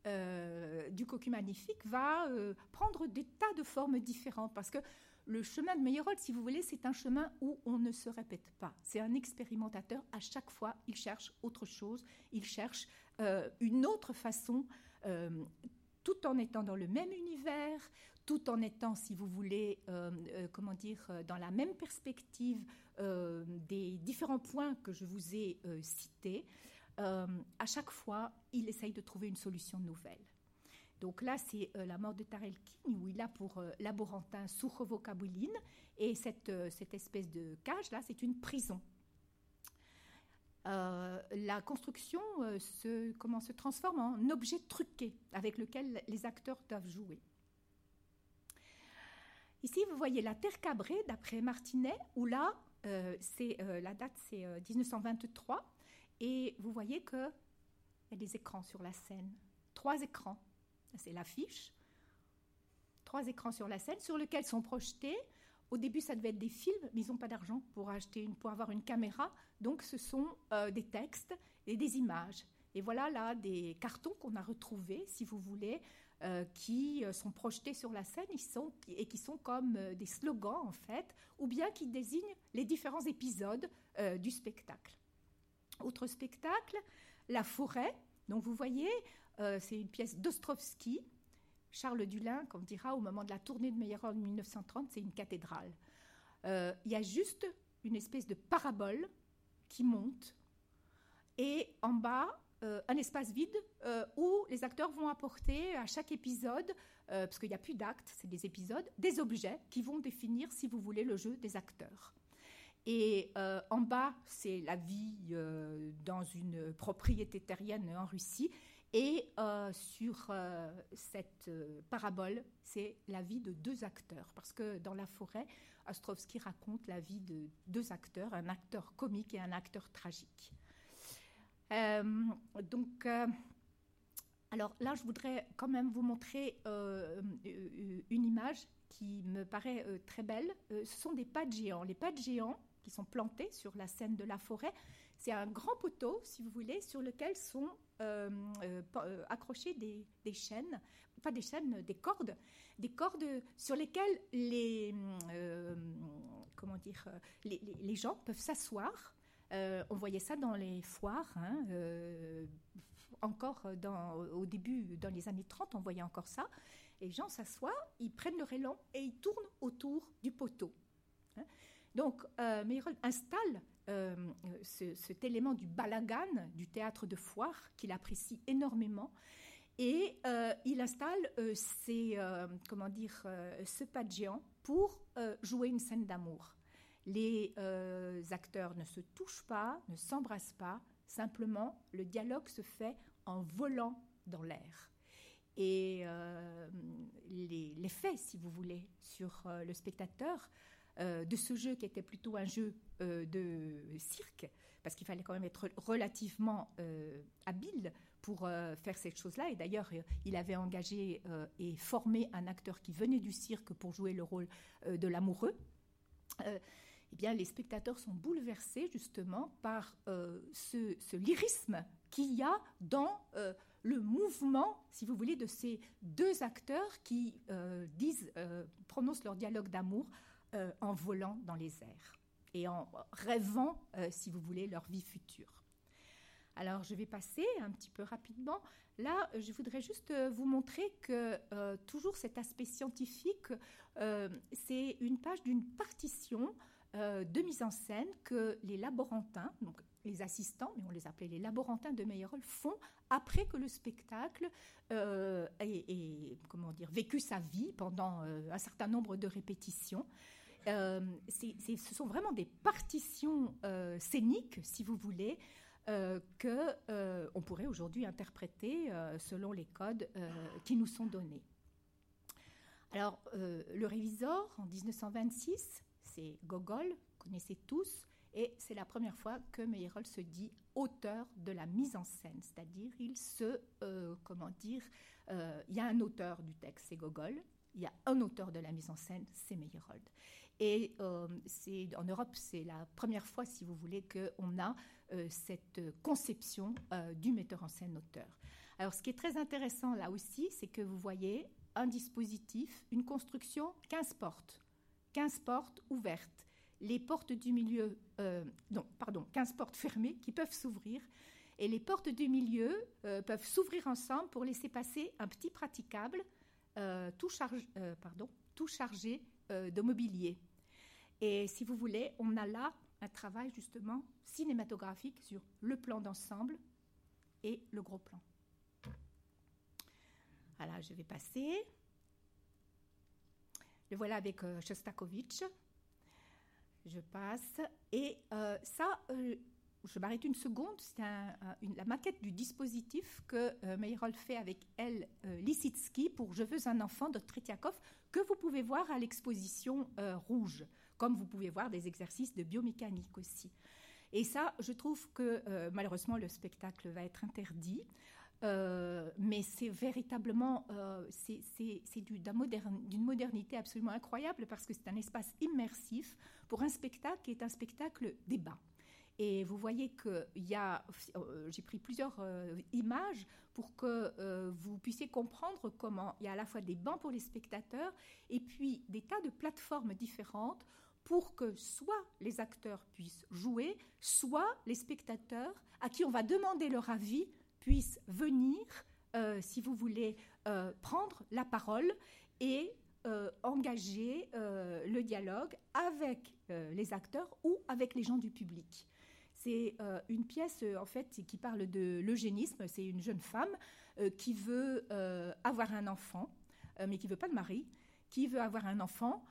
euh, du cocu magnifique va prendre des tas de formes différentes parce que le chemin de Meyerhold, si vous voulez, c'est un chemin où on ne se répète pas. C'est un expérimentateur. À chaque fois, il cherche autre chose. Il cherche une autre façon tout en étant dans le même univers, tout en étant, si vous voulez, comment dire, dans la même perspective des différents points que je vous ai cités. À chaque fois, il essaye de trouver une solution nouvelle. Donc là, c'est la mort de Tarelkin, où il a pour laborantin Souchovo-Kabuline, et cette, cette espèce de cage, là, c'est une prison. Euh, la construction euh, se, comment, se transforme en objet truqué avec lequel les acteurs doivent jouer. Ici, vous voyez la Terre cabrée d'après Martinet, où là, euh, c'est, la date c'est 1923, et vous voyez qu'il y a des écrans sur la scène. Trois écrans. C'est l'affiche. Trois écrans sur la scène sur lesquels sont projetés au début, ça devait être des films, mais ils n'ont pas d'argent pour acheter une, avoir une caméra. Donc, ce sont euh, des textes et des images. Et voilà là des cartons qu'on a retrouvés, si vous voulez, euh, qui euh, sont projetés sur la scène et qui sont comme des slogans, en fait, ou bien qui désignent les différents épisodes du spectacle. Autre spectacle, La forêt. Donc, vous voyez, c'est une pièce d'Ostrovski Charles Dulin, comme dira au moment de la tournée de Meyerhold en 1930, c'est une cathédrale. Euh, il y a juste une espèce de parabole qui monte et en bas, euh, un espace vide euh, où les acteurs vont apporter à chaque épisode, parce qu'il n'y a plus d'actes, c'est des épisodes, des objets qui vont définir, si vous voulez, le jeu des acteurs. Et en bas, c'est la vie dans une propriété terrienne en Russie. Et euh, sur euh, cette euh, parabole, c'est la vie de deux acteurs, parce que dans la forêt, Ostrovsky raconte la vie de deux acteurs, un acteur comique et un acteur tragique. donc, alors là, je voudrais quand même vous montrer une image qui me paraît très belle. ce sont des pas géants. Les pas de géants qui sont plantés sur la scène de la forêt, c'est un grand poteau, si vous voulez, sur lequel sont euh, euh, euh, accrocher des, chaînes, pas des chaînes, des cordes, des cordes sur lesquelles les, comment dire, les, gens peuvent s'asseoir. on voyait ça dans les foires, hein, encore au début, dans les années 30, on voyait encore ça. Les gens s'assoient, ils prennent leur élan et ils tournent autour du poteau. Hein. Donc, euh, installe euh, cet élément du balagan, du théâtre de foire, qu'il apprécie énormément. Et euh, il installe comment dire, ce pas de géant pour jouer une scène d'amour. Les acteurs ne se touchent pas, ne s'embrassent pas, simplement le dialogue se fait en volant dans l'air. Et l'effet, si vous voulez, sur le spectateur euh, de ce jeu qui était plutôt un jeu euh, de cirque, parce qu'il fallait quand même être relativement euh, habile pour faire cette chose-là. Et d'ailleurs, il avait engagé et formé un acteur qui venait du cirque pour jouer le rôle de l'amoureux. eh bien, les spectateurs sont bouleversés justement par ce, ce, lyrisme qu'il y a dans le mouvement, si vous voulez, de ces deux acteurs qui disent, prononcent leur dialogue d'amour euh, en volant dans les airs et en rêvant, euh, si vous voulez, leur vie future. Alors, je vais passer un petit peu rapidement. Là, je voudrais juste euh, vous montrer que toujours cet aspect scientifique, c'est une page d'une partition de mise en scène que les laborantins, donc les assistants, mais on les appelait les laborantins de Meyerhold, font après que le spectacle ait, comment dire, vécu sa vie pendant un certain nombre de répétitions. Euh, ce sont vraiment des partitions euh, scéniques, si vous voulez, euh, que on pourrait aujourd'hui interpréter selon les codes qui nous sont donnés. Alors, le révisor, en 1926, c'est Gogol, vous connaissez tous, et c'est la première fois que Meyerhold se dit auteur de la mise en scène, c'est-à-dire il se, comment dire, il y a un auteur du texte, c'est Gogol, il y a un auteur de la mise en scène, c'est Meyerhold. Et euh, en Europe, c'est la première fois, si vous voulez, qu'on a euh, cette conception euh, du metteur en scène auteur. Alors, ce qui est très intéressant là aussi, c'est que vous voyez un dispositif, une construction, 15 portes, 15 portes ouvertes. Les portes du milieu, non, pardon, 15 portes fermées qui peuvent s'ouvrir. Et les portes du milieu peuvent s'ouvrir ensemble pour laisser passer un petit praticable tout, tout chargé de mobilier. Et si vous voulez, on a là un travail justement cinématographique sur le plan d'ensemble et le gros plan. Voilà, je vais passer. Le voilà avec euh, Shostakovich. Je passe. Et euh, ça, euh, je m'arrête une seconde. C'est la maquette du dispositif que Meyerhold fait avec elle, Lissitsky, pour Je veux un enfant de Tretiakov, que vous pouvez voir à l'exposition rouge, comme vous pouvez voir des exercices de biomécanique aussi. Et ça, je trouve que malheureusement, le spectacle va être interdit. Euh, mais c'est véritablement, euh, c'est d'une modernité absolument incroyable parce que c'est un espace immersif pour un spectacle qui est un spectacle débat. Et vous voyez que euh, j'ai pris plusieurs images pour que vous puissiez comprendre comment il y a à la fois des bancs pour les spectateurs et puis des tas de plateformes différentes pour que soit les acteurs puissent jouer, soit les spectateurs à qui on va demander leur avis puissent venir, euh, si vous voulez, euh, prendre la parole et euh, engager le dialogue avec les acteurs ou avec les gens du public. C'est une pièce en fait qui parle de l'eugénisme. C'est une jeune femme qui veut avoir un enfant, mais qui veut pas de mari, qui veut avoir un enfant,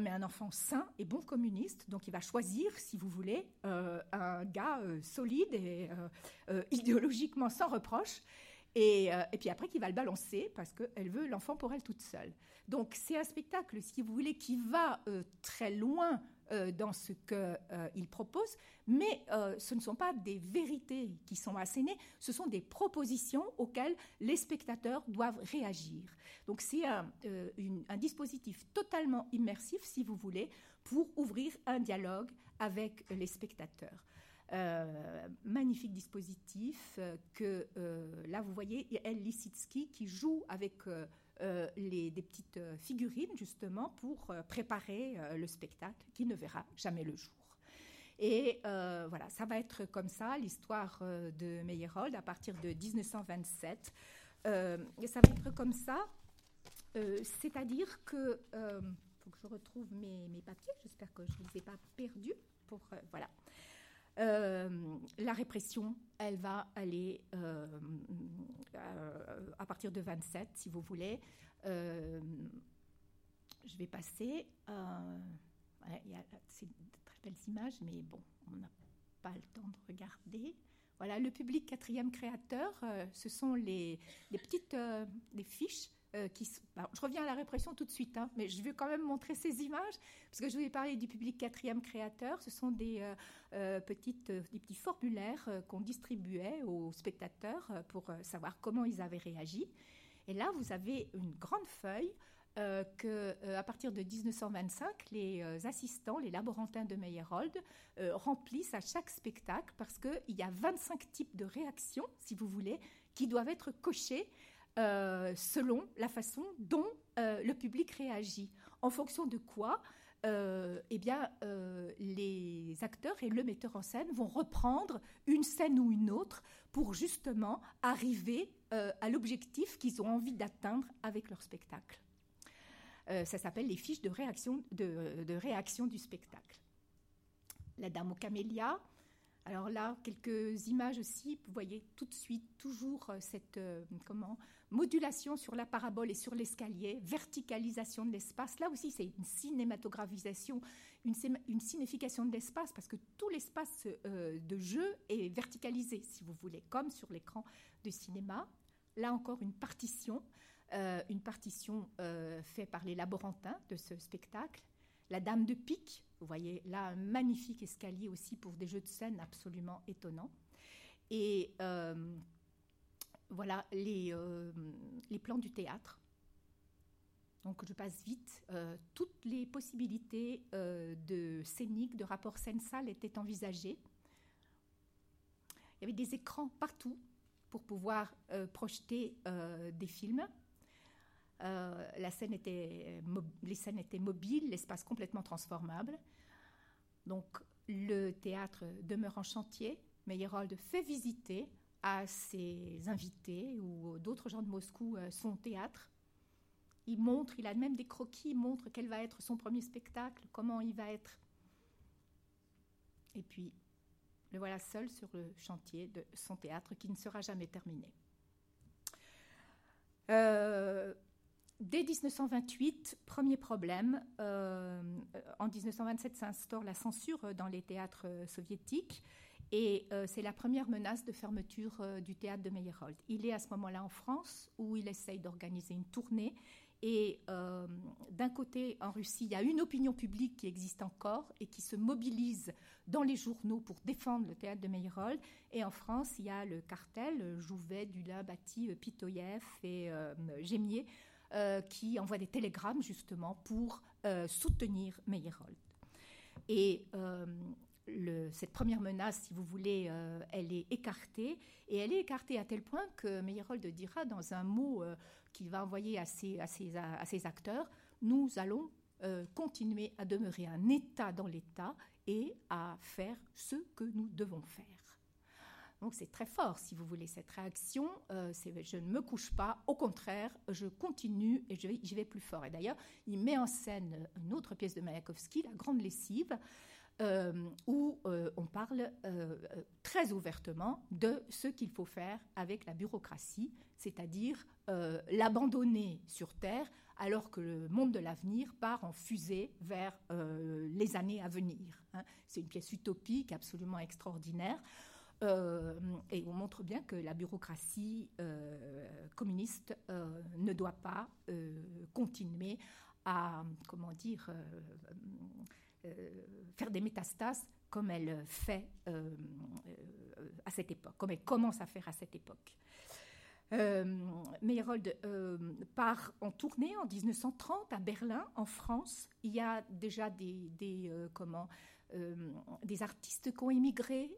mais un enfant sain et bon communiste. Donc il va choisir, si vous voulez, un gars solide et idéologiquement sans reproche. Et, et, puis après, qui va le balancer parce qu'elle veut l'enfant pour elle toute seule. Donc c'est un spectacle, si vous voulez, qui va très loin euh, dans ce qu'il euh, propose, mais euh, ce ne sont pas des vérités qui sont assénées, ce sont des propositions auxquelles les spectateurs doivent réagir. Donc c'est un, un, dispositif totalement immersif, si vous voulez, pour ouvrir un dialogue avec les spectateurs. magnifique dispositif que là vous voyez El Lisitsky qui joue avec euh, les, des petites euh, figurines justement pour euh, préparer le spectacle qui ne verra jamais le jour. Et voilà, ça va être comme ça l'histoire de Meyerhold à partir de 1927. et ça va être comme ça, c'est-à-dire que, faut que je retrouve mes, mes papiers, j'espère que je ne les ai pas perdus. Pour, voilà. La répression, elle va aller à partir de 27, si vous voulez. je vais passer. il y a de très belles images, mais bon, on n'a pas le temps de regarder. Voilà, le public quatrième créateur, ce sont les, les petites les fiches euh, bah, je reviens à la répression tout de suite, hein, mais je veux quand même montrer ces images, parce que je voulais parler du public quatrième créateur. Ce sont des, euh, euh, petits formulaires qu'on distribuait aux spectateurs pour savoir comment ils avaient réagi. Et là, vous avez une grande feuille que, à partir de 1925, les assistants, les laborantins de Meyerhold, remplissent à chaque spectacle parce qu'il y a 25 types de réactions, si vous voulez, qui doivent être cochées euh, selon la façon dont euh, le public réagit. En fonction de quoi euh, eh bien, les acteurs et le metteur en scène vont reprendre une scène ou une autre pour justement arriver à l'objectif qu'ils ont envie d'atteindre avec leur spectacle. ça s'appelle les fiches de réaction, de, réaction du spectacle. La Dame aux camélias, alors là, quelques images aussi. Vous voyez tout de suite toujours cette comment modulation sur la parabole et sur l'escalier, verticalisation de l'espace. Là aussi, c'est une cinématographisation, une, signification de l'espace, parce que tout l'espace euh, de jeu est verticalisé, si vous voulez, comme sur l'écran de cinéma. Là encore, une partition, euh, une partition euh, faite par les laborantins de ce spectacle. La Dame de Pique, vous voyez là un magnifique escalier aussi pour des jeux de scène absolument étonnants. Et voilà euh, les, plans du théâtre. Donc je passe vite. Euh, toutes les possibilités euh, de scénique, de rapport scène-salle étaient envisagées. Il y avait des écrans partout pour pouvoir projeter des films. la scène était, les scènes étaient mobiles, l'espace complètement transformable. Donc le théâtre demeure en chantier. Meyerhold fait visiter à ses invités ou d'autres gens de Moscou son théâtre. Il montre, il a même des croquis, il montre quel va être son premier spectacle, comment il va être. Et puis, le voilà seul sur le chantier de son théâtre qui ne sera jamais terminé. Euh, dès 1928, premier problème, euh, en 1927 s'instaure la censure dans les théâtres soviétiques et euh, c'est la première menace de fermeture du théâtre de Meyerhold. Il est à ce moment-là en France où il essaye d'organiser une tournée et euh, d'un côté, en Russie, il y a une opinion publique qui existe encore et qui se mobilise dans les journaux pour défendre le théâtre de Meyerhold. Et en France, il y a le cartel Jouvet, Dulin, Bati, Pitoyev et euh, Gémier euh, qui envoient des télégrammes justement pour soutenir Meyerhold. Et cette première menace, si vous voulez, elle est écartée. Et elle est écartée à tel point que Meyerhold dira dans un mot qu'il va envoyer à ses, acteurs, nous allons euh, continuer à demeurer un État dans l'État et à faire ce que nous devons faire. Donc c'est très fort, si vous voulez, cette réaction. Euh, je ne me couche pas, au contraire, je continue et j'y vais plus fort. Et d'ailleurs, il met en scène une autre pièce de Mayakovsky, La Grande Lessive, euh, où euh, on parle euh, très ouvertement de ce qu'il faut faire avec la bureaucratie, c'est-à-dire l'abandonner sur Terre alors que le monde de l'avenir part en fusée vers les années à venir. Hein. C'est une pièce utopique absolument extraordinaire. et on montre bien que la bureaucratie communiste ne doit pas continuer à, comment dire, faire des métastases comme elle fait euh, euh, à cette époque, comme elle commence à faire à cette époque. Euh, Meyerhold part en tournée en 1930 à Berlin, en France. Il y a déjà des, comment, des artistes qui ont émigré.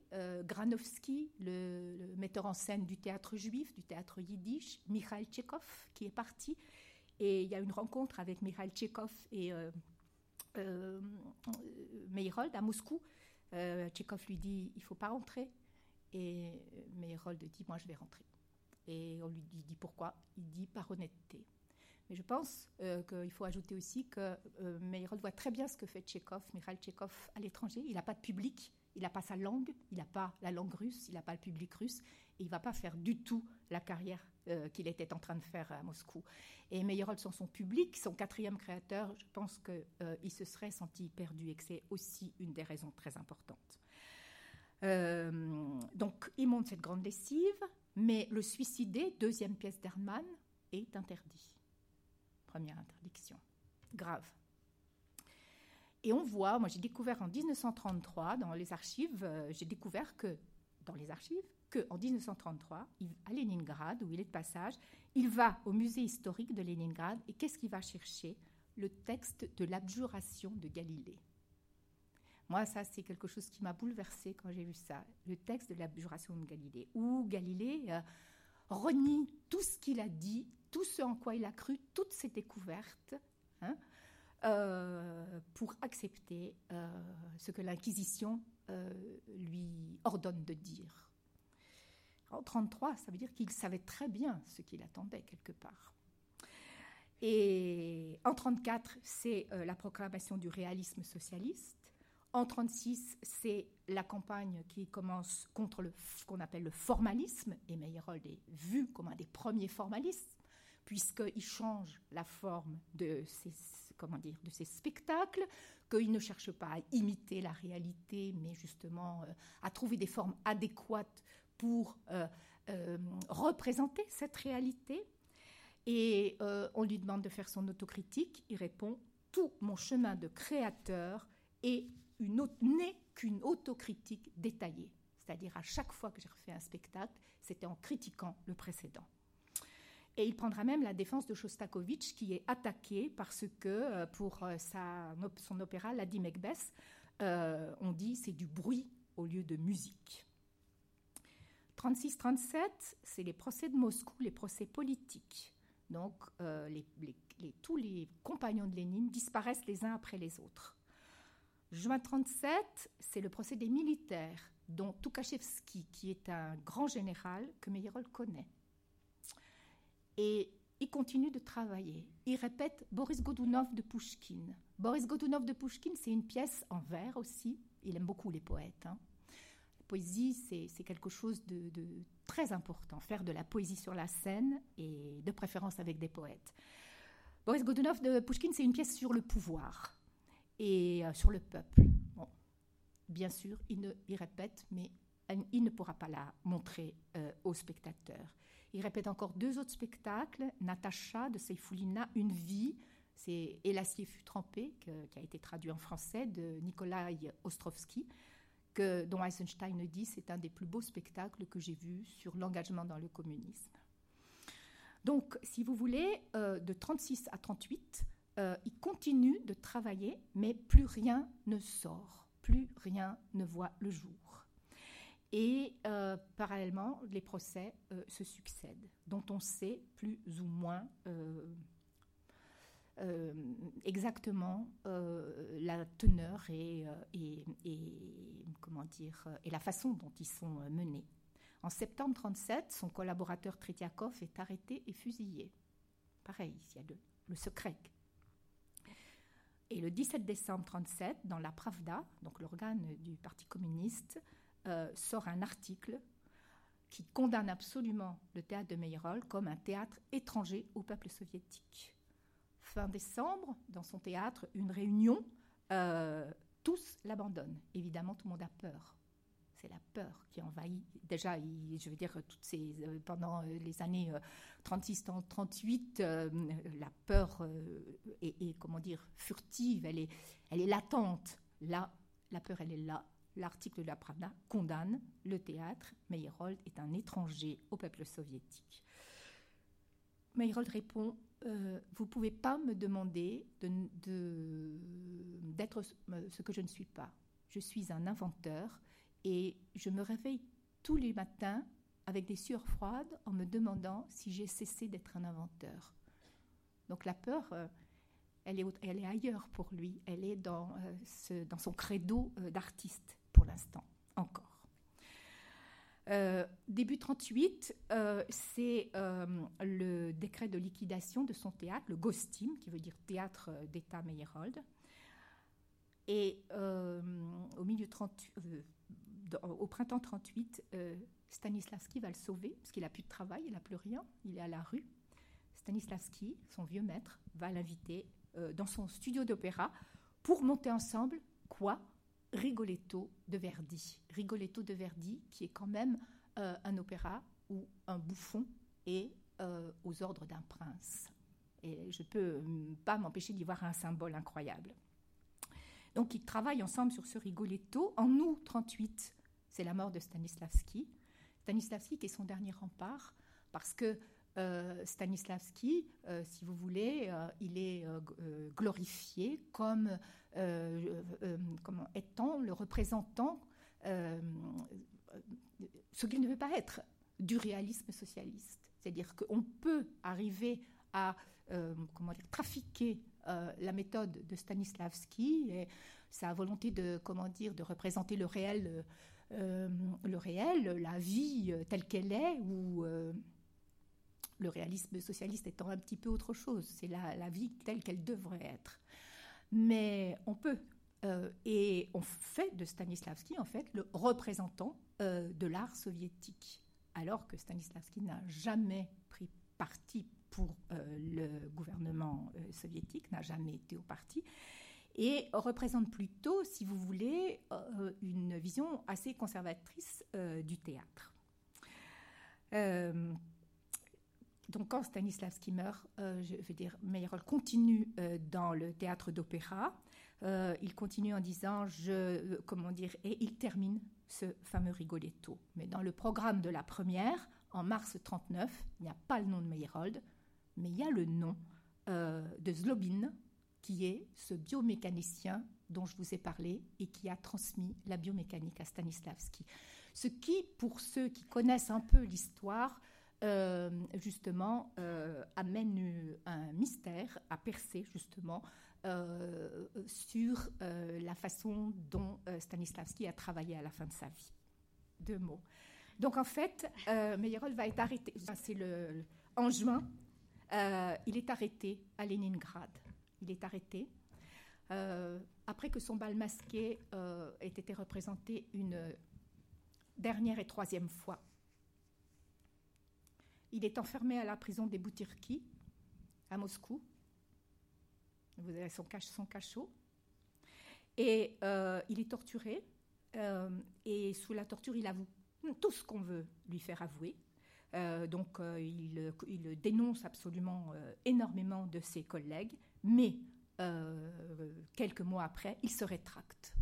Granovski, le, le, metteur en scène du théâtre juif, du théâtre yiddish. Mikhail Tchekhov, qui est parti. Et il y a une rencontre avec Mikhail Tchekhov et euh, Meyerhold à Moscou. Euh, Tchekhov lui dit il faut pas rentrer. Et Meyerhold dit moi je vais rentrer. Et on lui dit, pourquoi? Il dit par honnêteté. Mais je pense euh, qu'il faut ajouter aussi que euh, Meyerhold voit très bien ce que fait Tchekhov, Mikhail Tchekhov à l'étranger. Il n'a pas de public, il n'a pas sa langue, il n'a pas la langue russe, il n'a pas le public russe, et il ne va pas faire du tout la carrière euh, qu'il était en train de faire à Moscou. Et Meyerhold, sans son public, son quatrième créateur, je pense qu'il euh, se serait senti perdu et que c'est aussi une des raisons très importantes. Euh, donc, il monte cette grande lessive, mais le suicider, deuxième pièce d'Hermann, est interdit. Première interdiction. Grave. Et on voit, moi j'ai découvert en 1933 dans les archives, j'ai découvert que dans les archives, qu'en 1933, à Leningrad, où il est de passage, il va au musée historique de Leningrad et qu'est-ce qu'il va chercher? Le texte de l'abjuration de Galilée. Moi, ça, c'est quelque chose qui m'a bouleversée quand j'ai vu ça. Le texte de l'abjuration de Galilée, où Galilée euh, renie tout ce qu'il a dit, tout ce en quoi il a cru, toutes ses découvertes, hein, euh, pour accepter euh, ce que l'Inquisition lui ordonne de dire. En 33, ça veut dire qu'il savait très bien ce qu'il attendait quelque part. Et en 34, c'est euh, la proclamation du réalisme socialiste. En 36, c'est la campagne qui commence contre le, ce qu'on appelle le formalisme, et Meyerhold est vu comme un des premiers formalistes, puisqu'il change la forme de ses, comment dire, de ses spectacles, qu'il ne cherche pas à imiter la réalité, mais justement euh, à trouver des formes adéquates pour euh, euh, représenter cette réalité. Et on lui demande de faire son autocritique. Il répond Tout mon chemin de créateur est n'est qu'une autocritique détaillée. C'est-à-dire à chaque fois que j'ai refait un spectacle, c'était en critiquant le précédent. Et il prendra même la défense de Shostakovich, qui est attaqué parce que pour sa, son opéra, Lady Macbeth, on dit c'est du bruit au lieu de musique. 36-37, c'est les procès de Moscou, les procès politiques. Donc, euh, tous les compagnons de Lénine disparaissent les uns après les autres. Juin 37, c'est le procès des militaires dont Tukhachevsky, qui est un grand général que Meyerhold connaît. Et il continue de travailler. Il répète Boris Godunov de Pushkin. Boris Godunov de Pushkin, c'est une pièce en vers aussi. Il aime beaucoup les poètes. Hein. La poésie, c'est quelque chose de, très important. Faire de la poésie sur la scène et de préférence avec des poètes. Boris Godunov de Pushkin, c'est une pièce sur le pouvoir et euh, sur le peuple. bien sûr, il, répète, mais il ne pourra pas la montrer euh, aux spectateurs. Il répète encore deux autres spectacles, Natacha de Seyfoulina, Une vie, c'est Et l'acier fut trempé, qui a été traduit en français, de Nikolai Ostrovsky, que, dont Eisenstein dit c'est un des plus beaux spectacles que j'ai vus sur l'engagement dans le communisme. Donc, si vous voulez, euh, de 36 à 38, euh, il continue de travailler, mais plus rien ne sort, plus rien ne voit le jour. Et euh, parallèlement, les procès euh, se succèdent, dont on sait plus ou moins euh, exactement la teneur et, la façon dont ils sont menés. En septembre 37, son collaborateur Tretiakov est arrêté et fusillé. Pareil, il y a le secret. Et le 17 décembre 37, dans la Pravda, donc l'organe du Parti communiste, euh, sort un article qui condamne absolument le théâtre de Meyerhold comme un théâtre étranger au peuple soviétique. Fin décembre, dans son théâtre, une réunion, euh, tous l'abandonnent. Évidemment, tout le monde a peur. C'est la peur qui envahit. Déjà, je veux dire, toutes ces, euh, pendant les années 36-38, la peur est, comment dire, furtive, elle est, elle est latente. Là, la peur, elle est là l'article de la Pravda condamne le théâtre. Meyerhold est un étranger au peuple soviétique. Meyerhold répond euh, Vous ne pouvez pas me demander d'être de, ce que je ne suis pas. Je suis un inventeur et je me réveille tous les matins avec des sueurs froides en me demandant si j'ai cessé d'être un inventeur. Donc la peur, euh, elle, est, ailleurs pour lui, elle est euh, dans son credo d'artiste pour l'instant, encore. Euh, début 38, euh, c'est euh, le décret de liquidation de son théâtre, le Gostim, qui veut dire théâtre d'État Meyerhold. Et au, milieu 30, au printemps 38, Stanislavski va le sauver, parce qu'il n'a plus de travail, il n'a plus rien, il est à la rue. Stanislavski, son vieux maître, va l'inviter dans son studio d'opéra pour monter ensemble quoi? Rigoletto de Verdi. Rigoletto de Verdi, qui est quand même euh, un opéra où un bouffon est euh, aux ordres d'un prince. Et je ne peux hum, pas m'empêcher d'y voir un symbole incroyable. Donc ils travaillent ensemble sur ce Rigoletto. En août 38, c'est la mort de Stanislavski. Stanislavski qui est son dernier rempart, parce que euh, Stanislavski, euh, si vous voulez, euh, il est glorifié comme, étant le représentant, ce qu'il ne veut pas être, du réalisme socialiste. C'est-à-dire qu'on peut arriver à comment dire, trafiquer la méthode de Stanislavski et sa volonté de, comment dire, de représenter le réel, le réel, la vie telle qu'elle est, ou le réalisme socialiste étant un petit peu autre chose, c'est la, vie telle qu'elle devrait être. Mais on peut, euh, et on fait de Stanislavski en fait le représentant euh, de l'art soviétique, alors que Stanislavski n'a jamais pris parti pour euh, le gouvernement soviétique, n'a jamais été au parti, et représente plutôt, si vous voulez, une vision assez conservatrice du théâtre donc quand Stanislavski meurt, euh, je veux dire, Meyerhold continue euh, dans le théâtre d'opéra. Euh, il continue en disant, je, comment dire, et il termine ce fameux Rigoletto. Mais dans le programme de la première, en mars 39, il n'y a pas le nom de Meyerhold, mais il y a le nom de Zlobin, qui est ce biomécanicien dont je vous ai parlé et qui a transmis la biomécanique à Stanislavski. Ce qui, pour ceux qui connaissent un peu l'histoire, euh, justement, euh, amène un mystère à percer, justement, euh, sur la façon dont Stanislavski a travaillé à la fin de sa vie. deux mots. Donc en fait, Meyerhold va être arrêté. En juin. Il est arrêté à Leningrad. Il est arrêté après que son bal masqué ait été représenté une dernière et troisième fois. Il est enfermé à la prison des Boutirki à Moscou. Vous avez son, cachot. Et il est torturé. et sous la torture, il avoue tout ce qu'on veut lui faire avouer. Euh, donc euh, il, il, dénonce absolument euh, énormément de ses collègues, mais quelques mois après, il se rétracte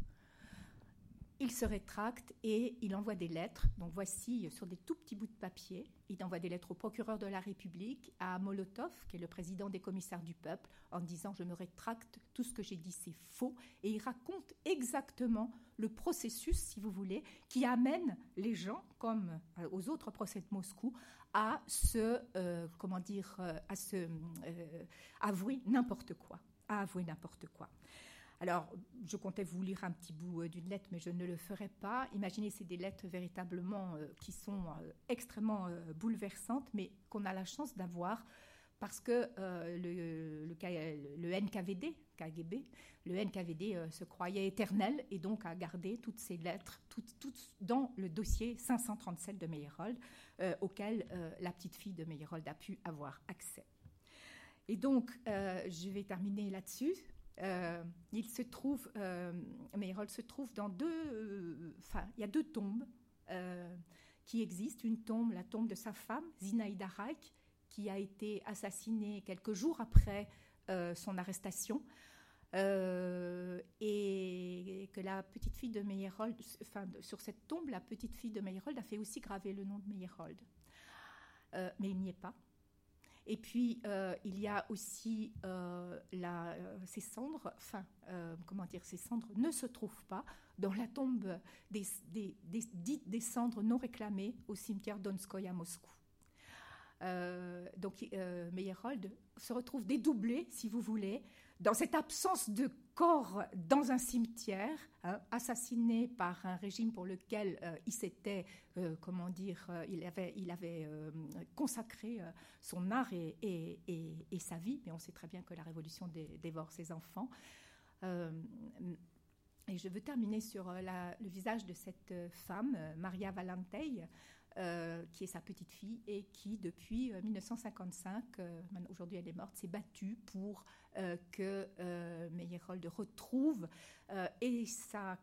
il se rétracte et il envoie des lettres. Donc voici sur des tout petits bouts de papier, il envoie des lettres au procureur de la République, à Molotov, qui est le président des commissaires du peuple, en disant je me rétracte, tout ce que j'ai dit c'est faux. Et il raconte exactement le processus, si vous voulez, qui amène les gens, comme euh, aux autres procès de Moscou, à se, euh, comment dire, euh, à se avouer n'importe quoi, à avouer n'importe quoi. Alors, je comptais vous lire un petit bout euh, d'une lettre, mais je ne le ferai pas. Imaginez, c'est des lettres véritablement euh, qui sont euh, extrêmement bouleversantes, mais qu'on a la chance d'avoir parce que le, le, NKVD, KGB, le NKVD se croyait éternel et donc a gardé toutes ces lettres, toutes, toutes dans le dossier 537 de Meyerhold, auquel la petite fille de Meyerhold a pu avoir accès. Et donc, je vais terminer là-dessus. Euh, il se trouve, euh, se trouve dans deux, euh, enfin, il y a deux tombes qui existent. Une tombe, la tombe de sa femme, Zinaïda Reich, qui a été assassinée quelques jours après son arrestation. et que la petite fille de Meyerhold, enfin, sur cette tombe, la petite fille de Meyerhold a fait aussi graver le nom de Meyerhold. mais il n'y est pas. Et puis, euh, il y a aussi euh, euh, ces cendres, enfin, comment dire, ces cendres ne se trouvent pas dans la tombe des, des, des, cendres non réclamées au cimetière Donskoy à Moscou. donc, Meyerhold se retrouve dédoublé, si vous voulez, dans cette absence de corps dans un cimetière, hein, assassiné par un régime pour lequel euh, il s'était, euh, comment dire, euh, il avait, il avait consacré son art et, sa vie, mais on sait très bien que la révolution dévore ses enfants. et je veux terminer sur le visage de cette femme, Maria Valentei, euh, qui est sa petite fille et qui, depuis 1955, euh, euh, aujourd'hui elle est morte, s'est battue pour que Meyerhold retrouve et soit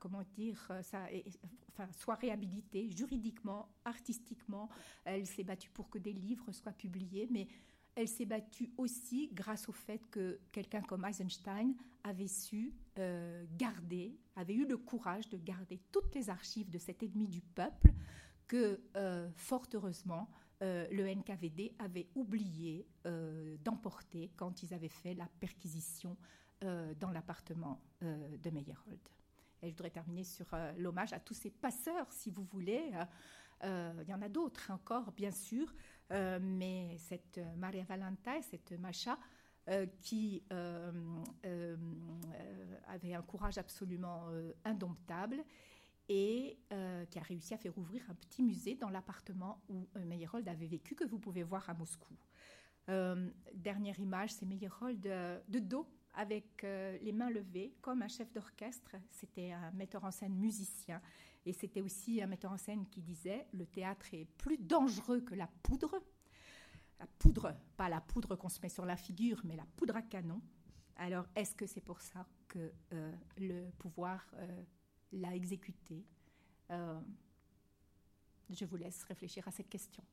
réhabilité juridiquement, artistiquement. Elle s'est battue pour que des livres soient publiés, mais elle s'est battue aussi grâce au fait que quelqu'un comme Eisenstein avait su garder, avait eu le courage de garder toutes les archives de cet ennemi du peuple que, euh, fort heureusement, euh, le NKVD avait oublié euh, d'emporter quand ils avaient fait la perquisition dans l'appartement de Meyerhold. Et je voudrais terminer sur l'hommage à tous ces passeurs, si vous voulez. il y en a d'autres encore, bien sûr, mais cette Maria Valenta, cette Macha, qui avait un courage absolument indomptable et euh, qui a réussi à faire ouvrir un petit musée dans l'appartement où euh, Meyerhold avait vécu, que vous pouvez voir à Moscou. Euh, dernière image, c'est Meyerhold de dos, avec les mains levées, comme un chef d'orchestre. C'était un metteur en scène musicien. Et c'était aussi un metteur en scène qui disait Le théâtre est plus dangereux que la poudre. La poudre, pas la poudre qu'on se met sur la figure, mais la poudre à canon. Alors, est-ce que c'est pour ça que le pouvoir l'a exécuté euh, Je vous laisse réfléchir à cette question.